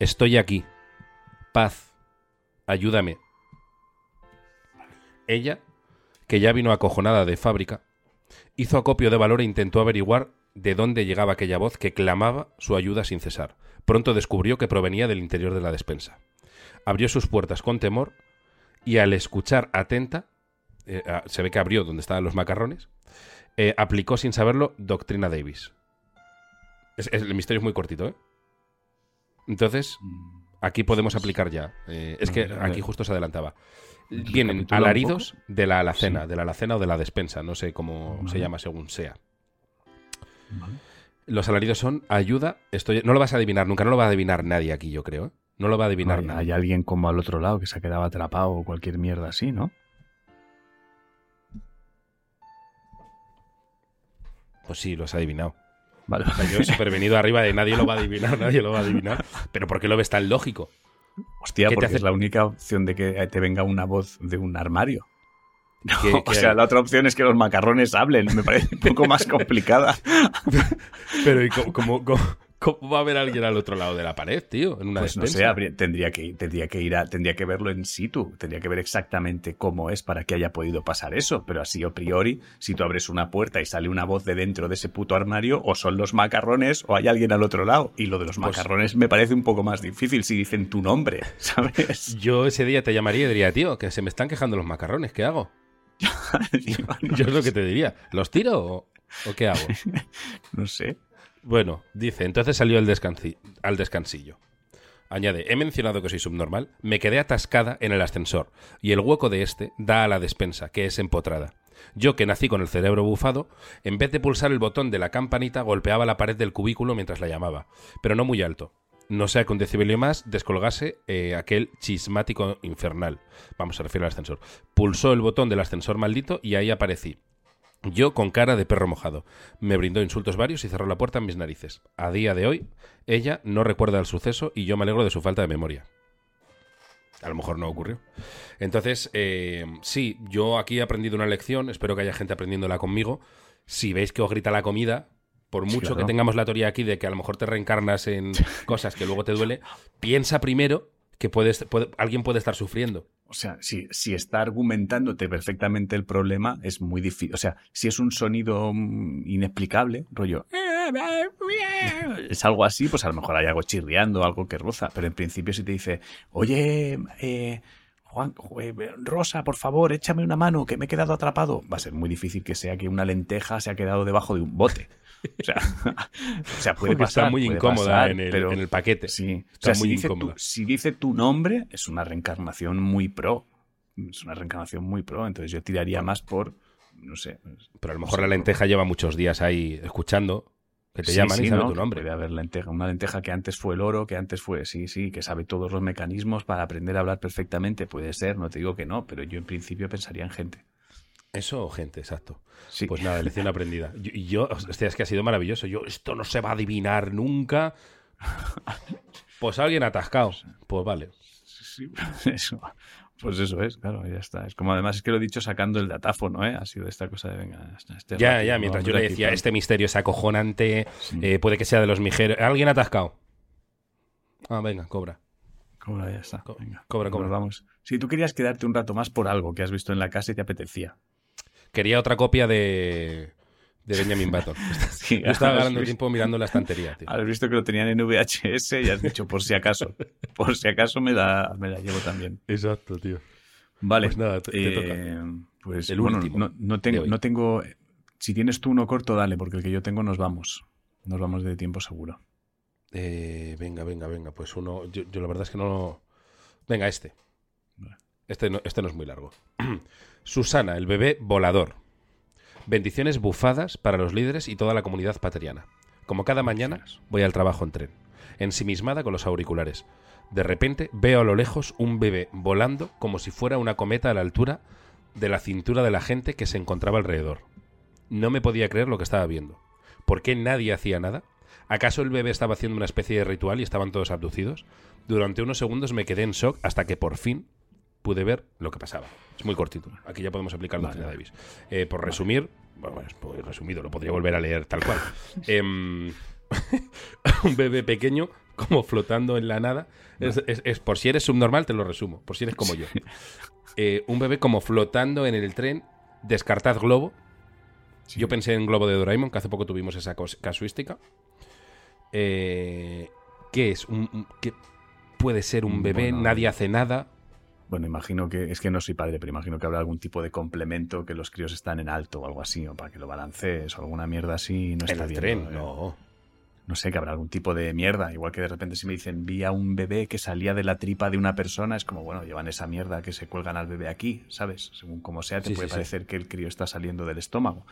Estoy aquí. Paz. Ayúdame. Ella, que ya vino acojonada de fábrica, hizo acopio de valor e intentó averiguar de dónde llegaba aquella voz que clamaba su ayuda sin cesar. Pronto descubrió que provenía del interior de la despensa. Abrió sus puertas con temor y al escuchar atenta, eh, se ve que abrió donde estaban los macarrones, eh, aplicó sin saberlo doctrina Davis. El misterio es muy cortito, ¿eh? Entonces, Mm, aquí podemos aplicar ya. Eh, es que aquí justo se adelantaba. Vienen alaridos de la alacena, Sí. de la alacena o de la despensa, no sé cómo se llama según sea. Vale. Los alaridos son ayuda, estoy... No lo vas a adivinar nunca, no lo va a adivinar nadie aquí, yo creo. ¿eh? No lo va a adivinar Hay, nadie. hay alguien como al otro lado que se ha quedado atrapado o cualquier mierda así, ¿no? Pues sí, lo has adivinado. Vale. O sea, yo he supervenido arriba de nadie lo va a adivinar, nadie lo va a adivinar. Pero ¿por qué lo ves tan lógico? Hostia, ¿Qué te porque hace- es la única opción de que te venga una voz de un armario. O sea, la otra opción es que los macarrones hablen. Me parece un poco más complicada. Pero ¿y cómo, cómo- cómo- cómo va a haber alguien al otro lado de la pared, tío? En una Pues no sé, habría- tendría que, tendría que ir a, tendría que verlo en situ, tendría que ver exactamente cómo es para que haya podido pasar eso. Pero así a priori, si tú abres una puerta y sale una voz de dentro de ese puto armario, o son los macarrones o hay alguien al otro lado. Y lo de los Pues- macarrones me parece un poco más difícil si dicen tu nombre, ¿sabes? Yo ese día te llamaría y diría, tío, que se me están quejando los macarrones, ¿qué hago? Yo es lo que te diría. ¿Los tiro o, o qué hago? no sé. Bueno, dice, entonces salió el al descansillo. Añade, he mencionado que soy subnormal, me quedé atascada en el ascensor, y el hueco de este da a la despensa, que es empotrada. Yo, que nací con el cerebro bufado, en vez de pulsar el botón de la campanita, golpeaba la pared del cubículo mientras la llamaba, pero no muy alto. No sea que un decibelio más descolgase eh, aquel chismático infernal. Vamos, se refiere al ascensor. Pulsó el botón del ascensor maldito y ahí aparecí. Yo con cara de perro mojado. Me brindó insultos varios y cerró la puerta en mis narices. A día de hoy, ella no recuerda el suceso y yo me alegro de su falta de memoria. A lo mejor no ocurrió. Entonces, eh, sí, yo aquí he aprendido una lección, espero que haya gente aprendiéndola conmigo. Si veis que os grita la comida, por mucho que tengamos la teoría aquí de que a lo mejor te reencarnas en cosas que luego te duele, piensa primero que puedes, puede- alguien puede estar sufriendo. O sea, si, si está argumentándote perfectamente el problema, es muy difícil. O sea, si es un sonido mm, inexplicable, rollo. Es algo así, pues a lo mejor hay algo chirriando, algo que roza. Pero en principio, si te dice, oye, eh, Juan, eh, Rosa, por favor, échame una mano, que me he quedado atrapado, va a ser muy difícil que sea que una lenteja se ha quedado debajo de un bote. O sea, o sea puede Porque pasar. está muy incómoda pasar, en, el, pero- en el paquete. Sí, o Está sea, muy si, dice tu, si dice tu nombre, es una reencarnación muy pro. Es una reencarnación muy pro. Entonces yo tiraría más por, no sé. Pero a lo no mejor sé, la por- lenteja lleva muchos días ahí escuchando que te Sí, llaman sí, y sabe ¿no? tu nombre. Puede haber lenteja, una lenteja que antes fue el oro, que antes fue, sí, sí, que sabe todos los mecanismos para aprender a hablar perfectamente. Puede ser, no te digo que no, pero yo en principio pensaría en gente. Eso, gente, exacto. Sí. Pues nada, lección aprendida. Yo- Y yo, hostia, es que ha sido maravilloso. Yo, esto no se va a adivinar nunca. Pues alguien atascado. Pues vale. Sí, eso. Pues eso es, claro, ya está. Es como además es que lo he dicho sacando el datáfono, ¿eh? Ha sido esta cosa de venga. este- Ya, ya, mientras yo le decía, este misterio es acojonante, Sí. eh, puede que sea de los mijeros. ¿Alguien atascado? Ah, venga, cobra. Cobra, ya está. Co- Venga, cobra, nos cobra. vamos. Si tú querías quedarte un rato más por algo que has visto en la casa y te apetecía. Quería otra copia de, de Benjamin Button. Sí, Yo estaba ganando visto- tiempo mirando la estantería, tío. Has visto que lo tenían en VHS y has dicho, por si acaso. Por si acaso me la, me la llevo también. Exacto, tío. Vale. Pues nada, te, te eh, toca. Pues El bueno, último no, tengo, no tengo. Si tienes tú uno corto, dale, porque el que yo tengo nos vamos. Nos vamos de tiempo seguro. Eh, venga, venga, venga. Pues uno. Yo, yo la verdad es que no. Venga, este. Este no, este no es muy largo. Susana, el bebé volador. Bendiciones bufadas para los líderes y toda la comunidad pateriana. Como cada mañana, voy al trabajo en tren, ensimismada con los auriculares. De repente veo a lo lejos un bebé volando como si fuera una cometa a la altura de la cintura de la gente que se encontraba alrededor. No me podía creer lo que estaba viendo. ¿Por qué nadie hacía nada? ¿Acaso el bebé estaba haciendo una especie de ritual y estaban todos abducidos? Durante unos segundos me quedé en shock hasta que por fin pude ver lo que pasaba. Es muy cortito. Aquí ya podemos aplicar la Vale. Davis. Eh, por resumir, bueno, bueno, es resumido, lo podría volver a leer tal cual. Em, un bebé pequeño como flotando en la nada. Es, es- es- por si eres subnormal, te lo resumo. Por si eres como yo. Eh, un bebé como flotando en el tren, descartad globo. Sí. Yo pensé en Globo de Doraemon, que hace poco tuvimos esa casuística. Eh, ¿Qué es? Un, un- ¿Qué puede ser un bebé? Bueno, Nadie hace nada. Bueno, imagino que. Es que no soy padre, pero imagino que habrá algún tipo de complemento que los críos están en alto o algo así, o para que lo balancees o alguna mierda así. No en está el bien, tren, ¿no? no. No sé, que habrá algún tipo de mierda. Igual que de repente si me dicen, vi a un bebé que salía de la tripa de una persona, es como, bueno, llevan esa mierda que se cuelgan al bebé aquí, ¿sabes? Según como sea, te Sí, puede sí, sí. parecer que el crío está saliendo del estómago.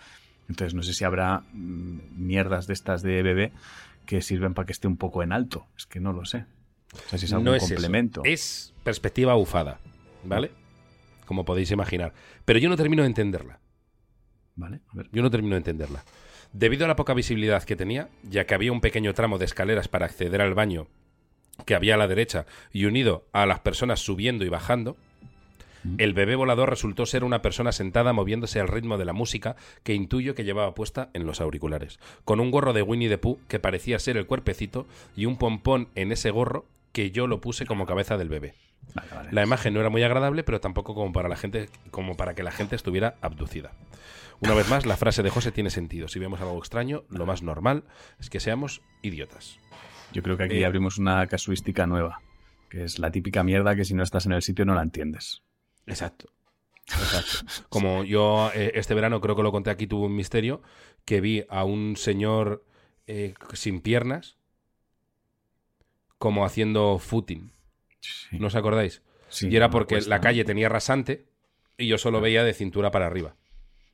Entonces, no sé si habrá mm, mierdas de estas de bebé que sirven para que esté un poco en alto. Es que no lo sé. O sea, si es algún no es eso. complemento. Es perspectiva bufada, ¿vale? Como podéis imaginar. Pero yo no termino de entenderla. Vale, a ver. Yo no termino de entenderla. Debido a la poca visibilidad que tenía, ya que había un pequeño tramo de escaleras para acceder al baño que había a la derecha y unido a las personas subiendo y bajando, Mm. el bebé volador resultó ser una persona sentada moviéndose al ritmo de la música que intuyo que llevaba puesta en los auriculares, con un gorro de Winnie the Pooh que parecía ser el cuerpecito y un pompón en ese gorro que yo lo puse como cabeza del bebé. Vale, vale. La imagen no era muy agradable, pero tampoco como para la gente, como para que la gente estuviera abducida. Una vez más, la frase de José tiene sentido. Si vemos algo extraño, lo más normal es que seamos idiotas. Yo creo que aquí Eh, abrimos una casuística nueva, que es la típica mierda que si no estás en el sitio no la entiendes. Exacto. Exacto. Como yo eh, este verano creo que lo conté aquí, tuve un misterio, que vi a un señor eh, sin piernas como haciendo footing. Sí, ¿No os acordáis? sí, y era porque la calle tenía rasante y yo solo veía de cintura para arriba.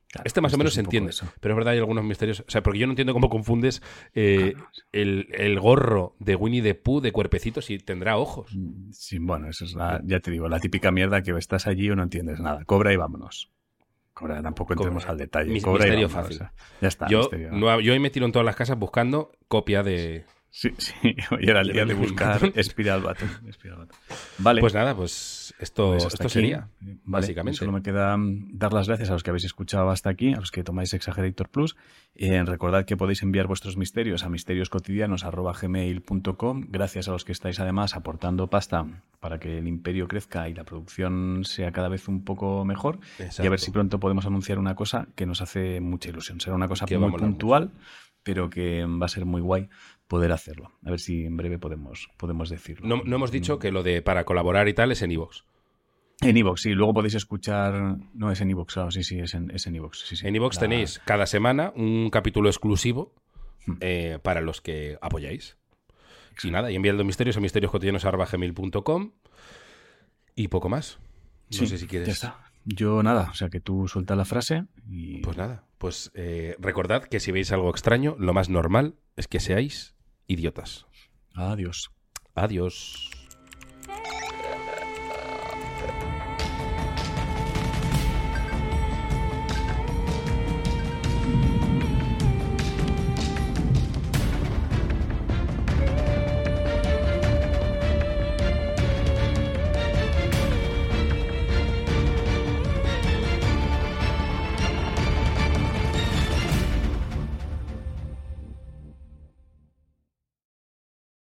Claro, Este más o menos se entiende, pero es verdad hay algunos misterios. O sea, porque yo no entiendo cómo confundes eh, Claro. el, el gorro de Winnie the Pooh de cuerpecito si tendrá ojos. Mm, Sí, bueno, eso es la, ya te digo, la típica mierda que estás allí o no entiendes nada. Cobra y vámonos. Cobra, tampoco entremos Cobra. al detalle. Mis- Cobra y misterio vámonos, fácil. o sea, ya está. Yo, misterio. no- yo me tiro en todas las casas buscando copia de... Sí, sí, hoy era el día de buscar. Espiral Button. Vale. Pues nada, pues esto, Pues hasta esto aquí. sería. Vale, básicamente. Solo me queda mm, dar las gracias a los que habéis escuchado hasta aquí, a los que tomáis Exagerator Plus. Eh, recordad que podéis enviar vuestros misterios a misterioscotidianos.gmail.com. Gracias a los que estáis además aportando pasta para que el imperio crezca y la producción sea cada vez un poco mejor. Y a ver si pronto podemos anunciar una cosa que nos hace mucha ilusión. Será una cosa Que muy puntual, pero que va a ser muy guay poder hacerlo. A ver si en breve podemos, podemos decirlo. No, no hemos dicho que lo de para colaborar y tal es en iVoox. En Evox, sí. Luego podéis escuchar. No, es en Evox, claro, sí, sí, es en, es en Evox. Sí, sí. La- tenéis cada semana un capítulo exclusivo Hmm. eh, para los que apoyáis. Y nada, y enviando misterios a misterioscotidianos.gmail.com y poco más. No Sí, sé si quieres... Ya está. Yo nada, o sea que tú suelta la frase y. Pues nada, pues eh, recordad que si veis algo extraño, lo más normal es que seáis idiotas. Adiós. Adiós.